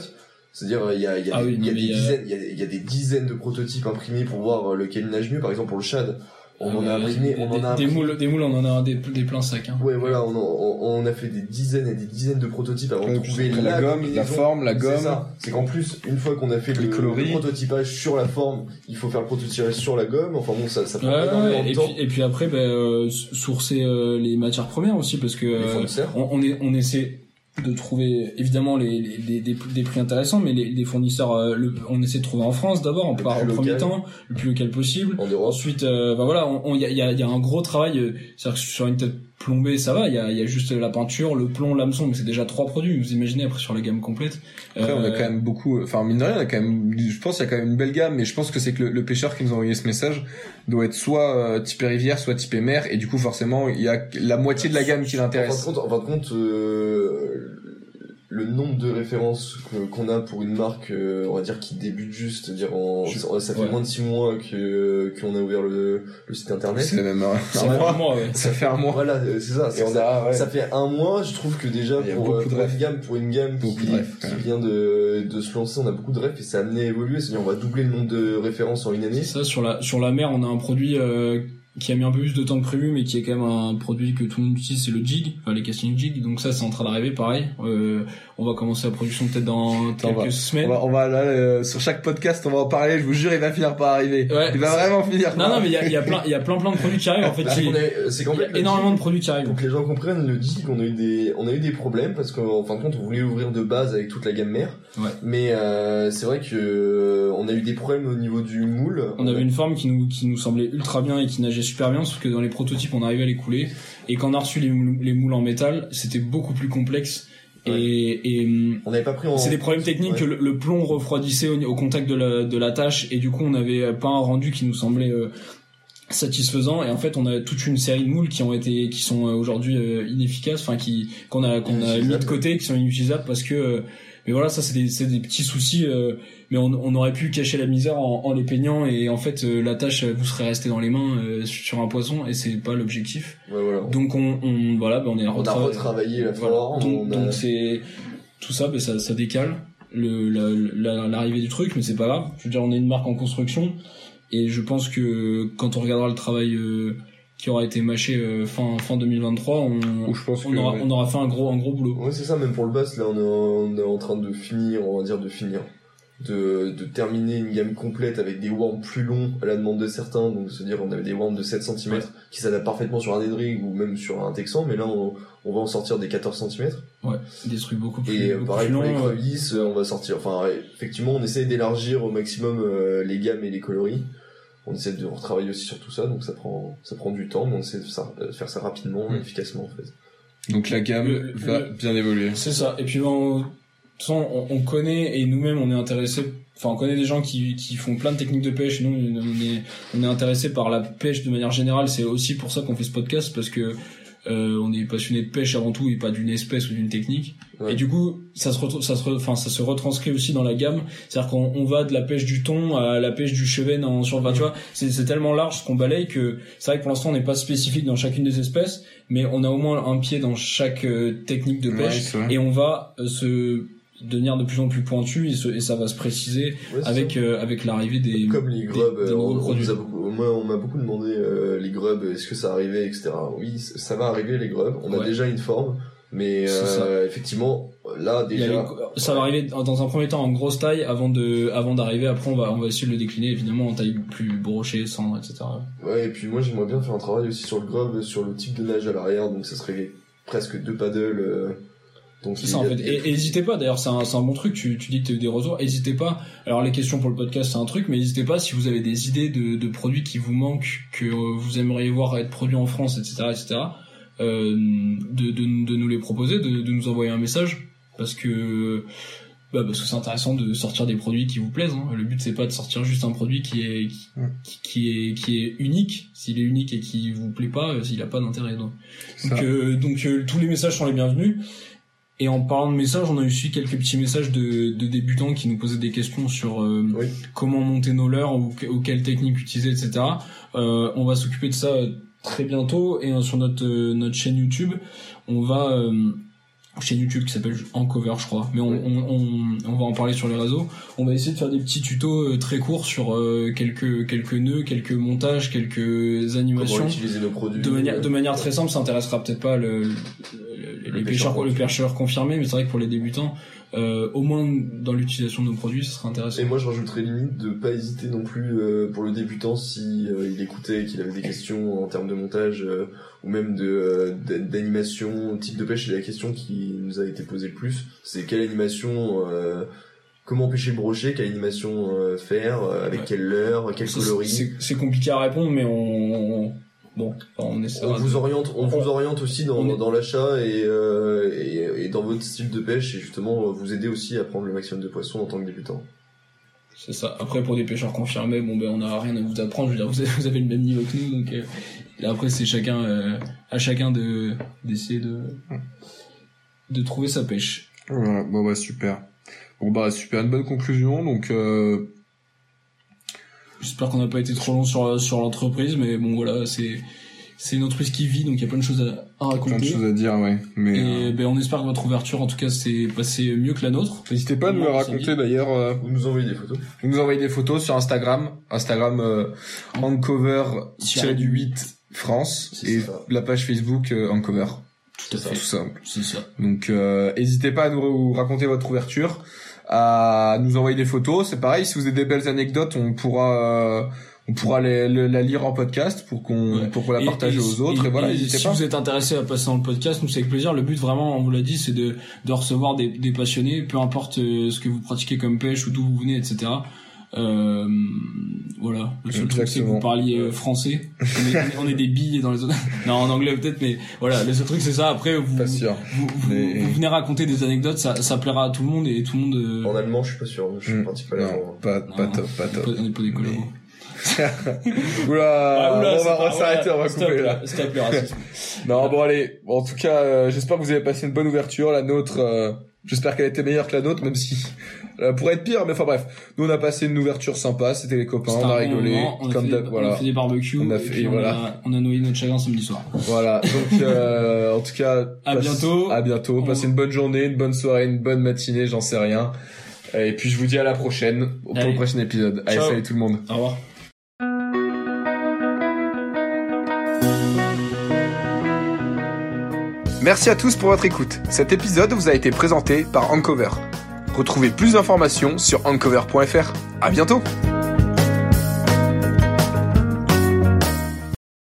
C'est-à-dire il y a, il y a, Ah des, oui, il y a des dizaines, il y a, il y a des dizaines de prototypes imprimés pour voir euh, lequel nage mieux. Par exemple pour le Shad, on en a imprimé, on des, en a des moules, des moules, on en a des, des pleins sacs. Hein. Ouais, voilà, on, on, on a fait des dizaines et des dizaines de prototypes avant de trouver la, la gomme, la forme, la C'est gomme. ça. C'est qu'en plus, une fois qu'on a fait Les le, coloris. le prototypage sur la forme, il faut faire le prototypage sur la gomme. Enfin bon, ça, ça prend Ouais, énormément ouais, de et, temps. puis, et puis après, ben, euh, sourcer euh, les matières premières aussi, parce que Les euh, on, on, est, on essaie de trouver évidemment les, les, les- des, des prix intéressants, mais les, les fournisseurs, euh, le, on essaie de trouver en France d'abord, en, Le par, au premier temps, le plus local possible. En. Ensuite, euh, ben voilà, il y, a, y, a, y a un gros travail. euh, C'est-à-dire que sur une tête plombée, ça va. Il y a, il y a juste la peinture, le plomb, l'hameçon, mais c'est déjà trois produits. Vous imaginez après sur la gamme complète. Après, on a Euh, quand même beaucoup, enfin, mine de rien, on a quand même, je pense qu'il y a quand même une belle gamme, mais je pense que c'est que le, le pêcheur qui nous a envoyé ce message doit être soit euh, typé rivière, soit typé mer, et du coup, forcément, il y a la moitié de la gamme qui En fin de l'intéresse. compte, en fin de compte euh, le nombre de références qu'on a pour une marque, euh, on va dire qui débute juste, c'est-à-dire en, ça ça fait ouais. moins de six mois que qu'on a ouvert le, le site internet. C'est même un, C'est un mois. ouais. Ça fait un mois. Voilà, euh, c'est ça. Et c'est on ça. a, ouais. Ça fait un mois, je trouve que déjà pour, euh, pour une gamme, pour une gamme Beaucoup qui, refs, vient de, de se lancer, on a beaucoup de refs et ça a amené à évoluer. C'est-à-dire on va doubler le nombre de références en une année. C'est ça, sur la, sur la mer, on a un produit euh, qui a mis un peu plus de temps que prévu, mais qui est quand même un produit que tout le monde utilise, c'est le jig, enfin les casting jig. Donc ça, c'est en train d'arriver, pareil. Euh, on va commencer la production peut-être dans quelques on va- semaines. On va, on va là, euh, sur chaque podcast, on va en parler. Je vous jure, il va finir par arriver. Ouais. il va vraiment finir. Non, par non, mais il y a, il y a plein, il y a plein, plein de produits qui arrivent. En fait, qu'on a- c'est énormément de Jig- produits qui arrivent. Pour que les gens comprennent, le dit qu'on a eu des, on a eu des problèmes parce qu'en fin de compte, on voulait ouvrir de base avec toute la gamme mère. Ouais. Mais euh, c'est vrai que euh, on a eu des problèmes au niveau du moule. On avait une forme qui nous, qui nous semblait ultra bien et qui nageait super bien, sauf que dans les prototypes, on arrivait à les couler. Et quand on a reçu les, moules- les moules en métal, c'était beaucoup plus complexe. Et, et hum, On n'avait pas pris en. c'est des problèmes techniques Ouais. que le, le plomb refroidissait au, au contact de la, de la tâche et du coup on n'avait pas un rendu qui nous semblait euh, satisfaisant et en fait on a toute une série de moules qui ont été qui sont euh, aujourd'hui euh, inefficaces enfin qui qu'on a qu'on a mis de côté qui sont inutilisables parce que mais voilà ça c'est des des petits soucis euh, mais on, on aurait pu cacher la misère en, en les peignant et en fait euh, la tâche euh, vous serait restée dans les mains euh, sur un poisson et c'est pas l'objectif Ouais, voilà. donc on, on voilà ben on est On a retrava- retravaillé la voilà. Donc, a- c'est tout ça, ben ça, ça décale le la- la- l'arrivée du truc, mais c'est pas grave. Je veux dire, on est une marque en construction et je pense que quand on regardera le travail euh, qui aura été mâché euh, fin fin 2023, on, Ou je pense on que, aura ouais. on aura fait un gros un gros boulot. Ouais, c'est ça, même pour le bass, là, on est, en, on est en train de finir, on va dire de finir, de, de terminer une gamme complète avec des worms plus longs à la demande de certains, donc c'est-à-dire on avait des worms de 7 cm qui s'adaptent parfaitement sur un Edrig ou même sur un Texan, mais là on, on va en sortir des 14 cm. Des trucs beaucoup plus Et euh, beaucoup pareil plus pour les crevisses, euh, on va sortir, enfin ouais, effectivement on essaie d'élargir au maximum euh, les gammes et les coloris. On essaie de retravailler aussi sur tout ça, donc ça prend, ça prend du temps, mais on essaie de faire ça, de faire ça rapidement et Mm. efficacement en fait. Donc la gamme Le- va le- bien évoluer. C'est ça. Et puis on, de toute façon, on, on connaît et nous-mêmes on est intéressé. Enfin, on connaît des gens qui, qui font plein de techniques de pêche. Nous, on est on est intéressé par la pêche de manière générale. C'est aussi pour ça qu'on fait ce podcast parce que euh, on est passionné de pêche avant tout et pas d'une espèce ou d'une technique. Ouais. Et du coup, ça se ça se, enfin, ça se retranscrit aussi dans la gamme. C'est-à-dire qu'on on va de la pêche du thon à la pêche du chevet en sur, enfin, tu vois, c'est tellement large ce qu'on balaye que c'est vrai que pour l'instant on n'est pas spécifique dans chacune des espèces, mais on a au moins un pied dans chaque euh, technique de Ouais, pêche et on va euh, se devenir de plus en plus pointu et, se- et ça va se préciser Ouais, avec euh, avec l'arrivée des Comme les grubs, des euh, nouveaux on, on produits. nous a beaucoup, moi, on m'a beaucoup demandé euh, les grubs, est-ce que ça arrivait, etc. Oui, ça va arriver les grubs. On a déjà une forme, mais euh, effectivement, là déjà, les- ça va arriver dans un premier temps en grosse taille avant de avant d'arriver après on va on va essayer de le décliner évidemment en taille plus brochée sans etc ouais. Et puis moi, j'aimerais bien faire un travail aussi sur le grub, sur le type de nage à l'arrière, donc ça serait presque deux paddles. Euh, donc C'est ça en fait. Et n'hésitez pas, d'ailleurs c'est un, c'est un bon truc, tu, tu dis que tu as eu des retours, n'hésitez pas. Alors les questions pour le podcast c'est un truc, mais n'hésitez pas si vous avez des idées de, de produits qui vous manquent, que euh, vous aimeriez voir être produits en France, etc. etc. Euh, de, de, de nous les proposer, de, de nous envoyer un message, parce que bah parce que c'est intéressant de sortir des produits qui vous plaisent. hein. Le but c'est pas de sortir juste un produit qui est qui, qui- qui est qui est unique. S'il est unique et qui vous plaît pas, euh, il a pas d'intérêt. Donc, Ça. donc, euh, donc euh, tous les messages sont les bienvenus. Et en parlant de messages, on a aussi quelques petits messages de, de débutants qui nous posaient des questions sur euh, Oui. comment monter nos leurres ou, que- ou quelle technique utiliser, etc. Euh, on va s'occuper de ça très bientôt et euh, sur notre euh, notre chaîne YouTube, on va euh, chaîne YouTube qui s'appelle Encover je crois, mais on, Oui. on, on, on va en parler sur les réseaux. On va essayer de faire des petits tutos euh, très courts sur euh, quelques quelques nœuds, quelques montages, quelques animations comment utiliser nos produits. de manière de manière très simple ça intéressera peut-être pas le, le- le- les Le pêcheurs pêcheur le pêcheur confirmé mais c'est vrai que pour les débutants euh, au moins dans l'utilisation de nos produits ce sera intéressant Et moi, je rajouterais limite de pas hésiter non plus euh, pour le débutant si euh, il écoutait et qu'il avait des questions en termes de montage euh, ou même de euh, d'a- d'animation, type de pêche. Et la question qui nous a été posée le plus, c'est quelle animation, euh, comment pêcher le brochet, quelle animation euh, faire, euh, avec Ouais. quelle leurre, quel Ça, coloris. c'est c'est compliqué à répondre mais on, on- bon on vous de- oriente, on on- vous oriente aussi dans, on est- dans l'achat et, euh, et, et dans votre style de pêche et justement vous aider aussi à prendre le maximum de poissons en tant que débutant. c'est ça après pour des pêcheurs confirmés bon ben on a rien à vous apprendre je veux dire vous avez, vous avez le même niveau que nous donc euh, et après c'est chacun euh, à chacun de d'essayer de de trouver sa pêche Voilà, bon bah super. Bon bah super, une bonne conclusion. Donc euh, J'espère qu'on n'a pas été trop long sur sur l'entreprise, mais bon voilà, c'est c'est une entreprise qui vit, donc il y a plein de choses à, à plein de raconter. choses à dire, ouais. Mais Et euh, ben on espère que votre ouverture, en tout cas, s'est passée mieux que la nôtre. n'hésitez pas à nous la raconter d'ailleurs. euh, Vous nous envoyez des photos. vous nous envoyez des photos sur Instagram, Instagram euh, Ancover Tiré du 8 France C'est et ça. la page Facebook euh, Ancover. Tout à Tout fait. simple. C'est ça. Donc euh, n'hésitez pas à nous raconter votre ouverture, à nous envoyer des photos. C'est pareil, si vous avez des belles anecdotes, on pourra euh, on pourra les, la lire en podcast pour qu'on Ouais. pour qu'on la partage et- aux autres. Et, voilà, n'hésitez si pas. vous êtes intéressé à passer dans le podcast, nous c'est avec plaisir. Le but vraiment, on vous l'a dit, c'est de, de recevoir des, des passionnés, peu importe euh, ce que vous pratiquez comme pêche ou d'où vous venez, etc. Euh, voilà. Le seul truc c'est que vous parliez euh, français. On est, on est des billes dans les autres. non, en anglais peut-être, mais voilà. Le seul truc c'est ça. Après, vous, Pas sûr. vous, vous, Mais- vous venez raconter des anecdotes, ça, ça plaira à tout le monde et tout le monde. euh, En allemand, je suis pas sûr. Je Hmm. pratique pas Non, pas top, pas on top. est pas des. Oula, Ah, oula, on va, on s'arrêter, on va stop, couper là. Stop le racisme. Non, bon allez. Bon, en tout cas, euh, j'espère que vous avez passé une bonne ouverture. La nôtre, euh, j'espère qu'elle était meilleure que la nôtre, même si elle pourrait être pire. Mais enfin bref, nous on a passé une ouverture sympa. C'était les copains, on a rigolé, moment, on a comme fait, d'hab. des- on Voilà, a fait des barbecues. On a et fait- puis et on voilà. a, on a noyé notre chagrin samedi soir. voilà. Donc, euh, en tout cas, À passe- bientôt. À bientôt. On- Passez une bonne journée, une bonne soirée, une bonne matinée, j'en sais rien. Et puis je vous dis à la prochaine pour Allez. le prochain épisode. Allez, Ciao. salut tout le monde. Au revoir. Merci à tous pour votre écoute. Cet épisode vous a été présenté par Ancover. Retrouvez plus d'informations sur ancover.fr. À bientôt!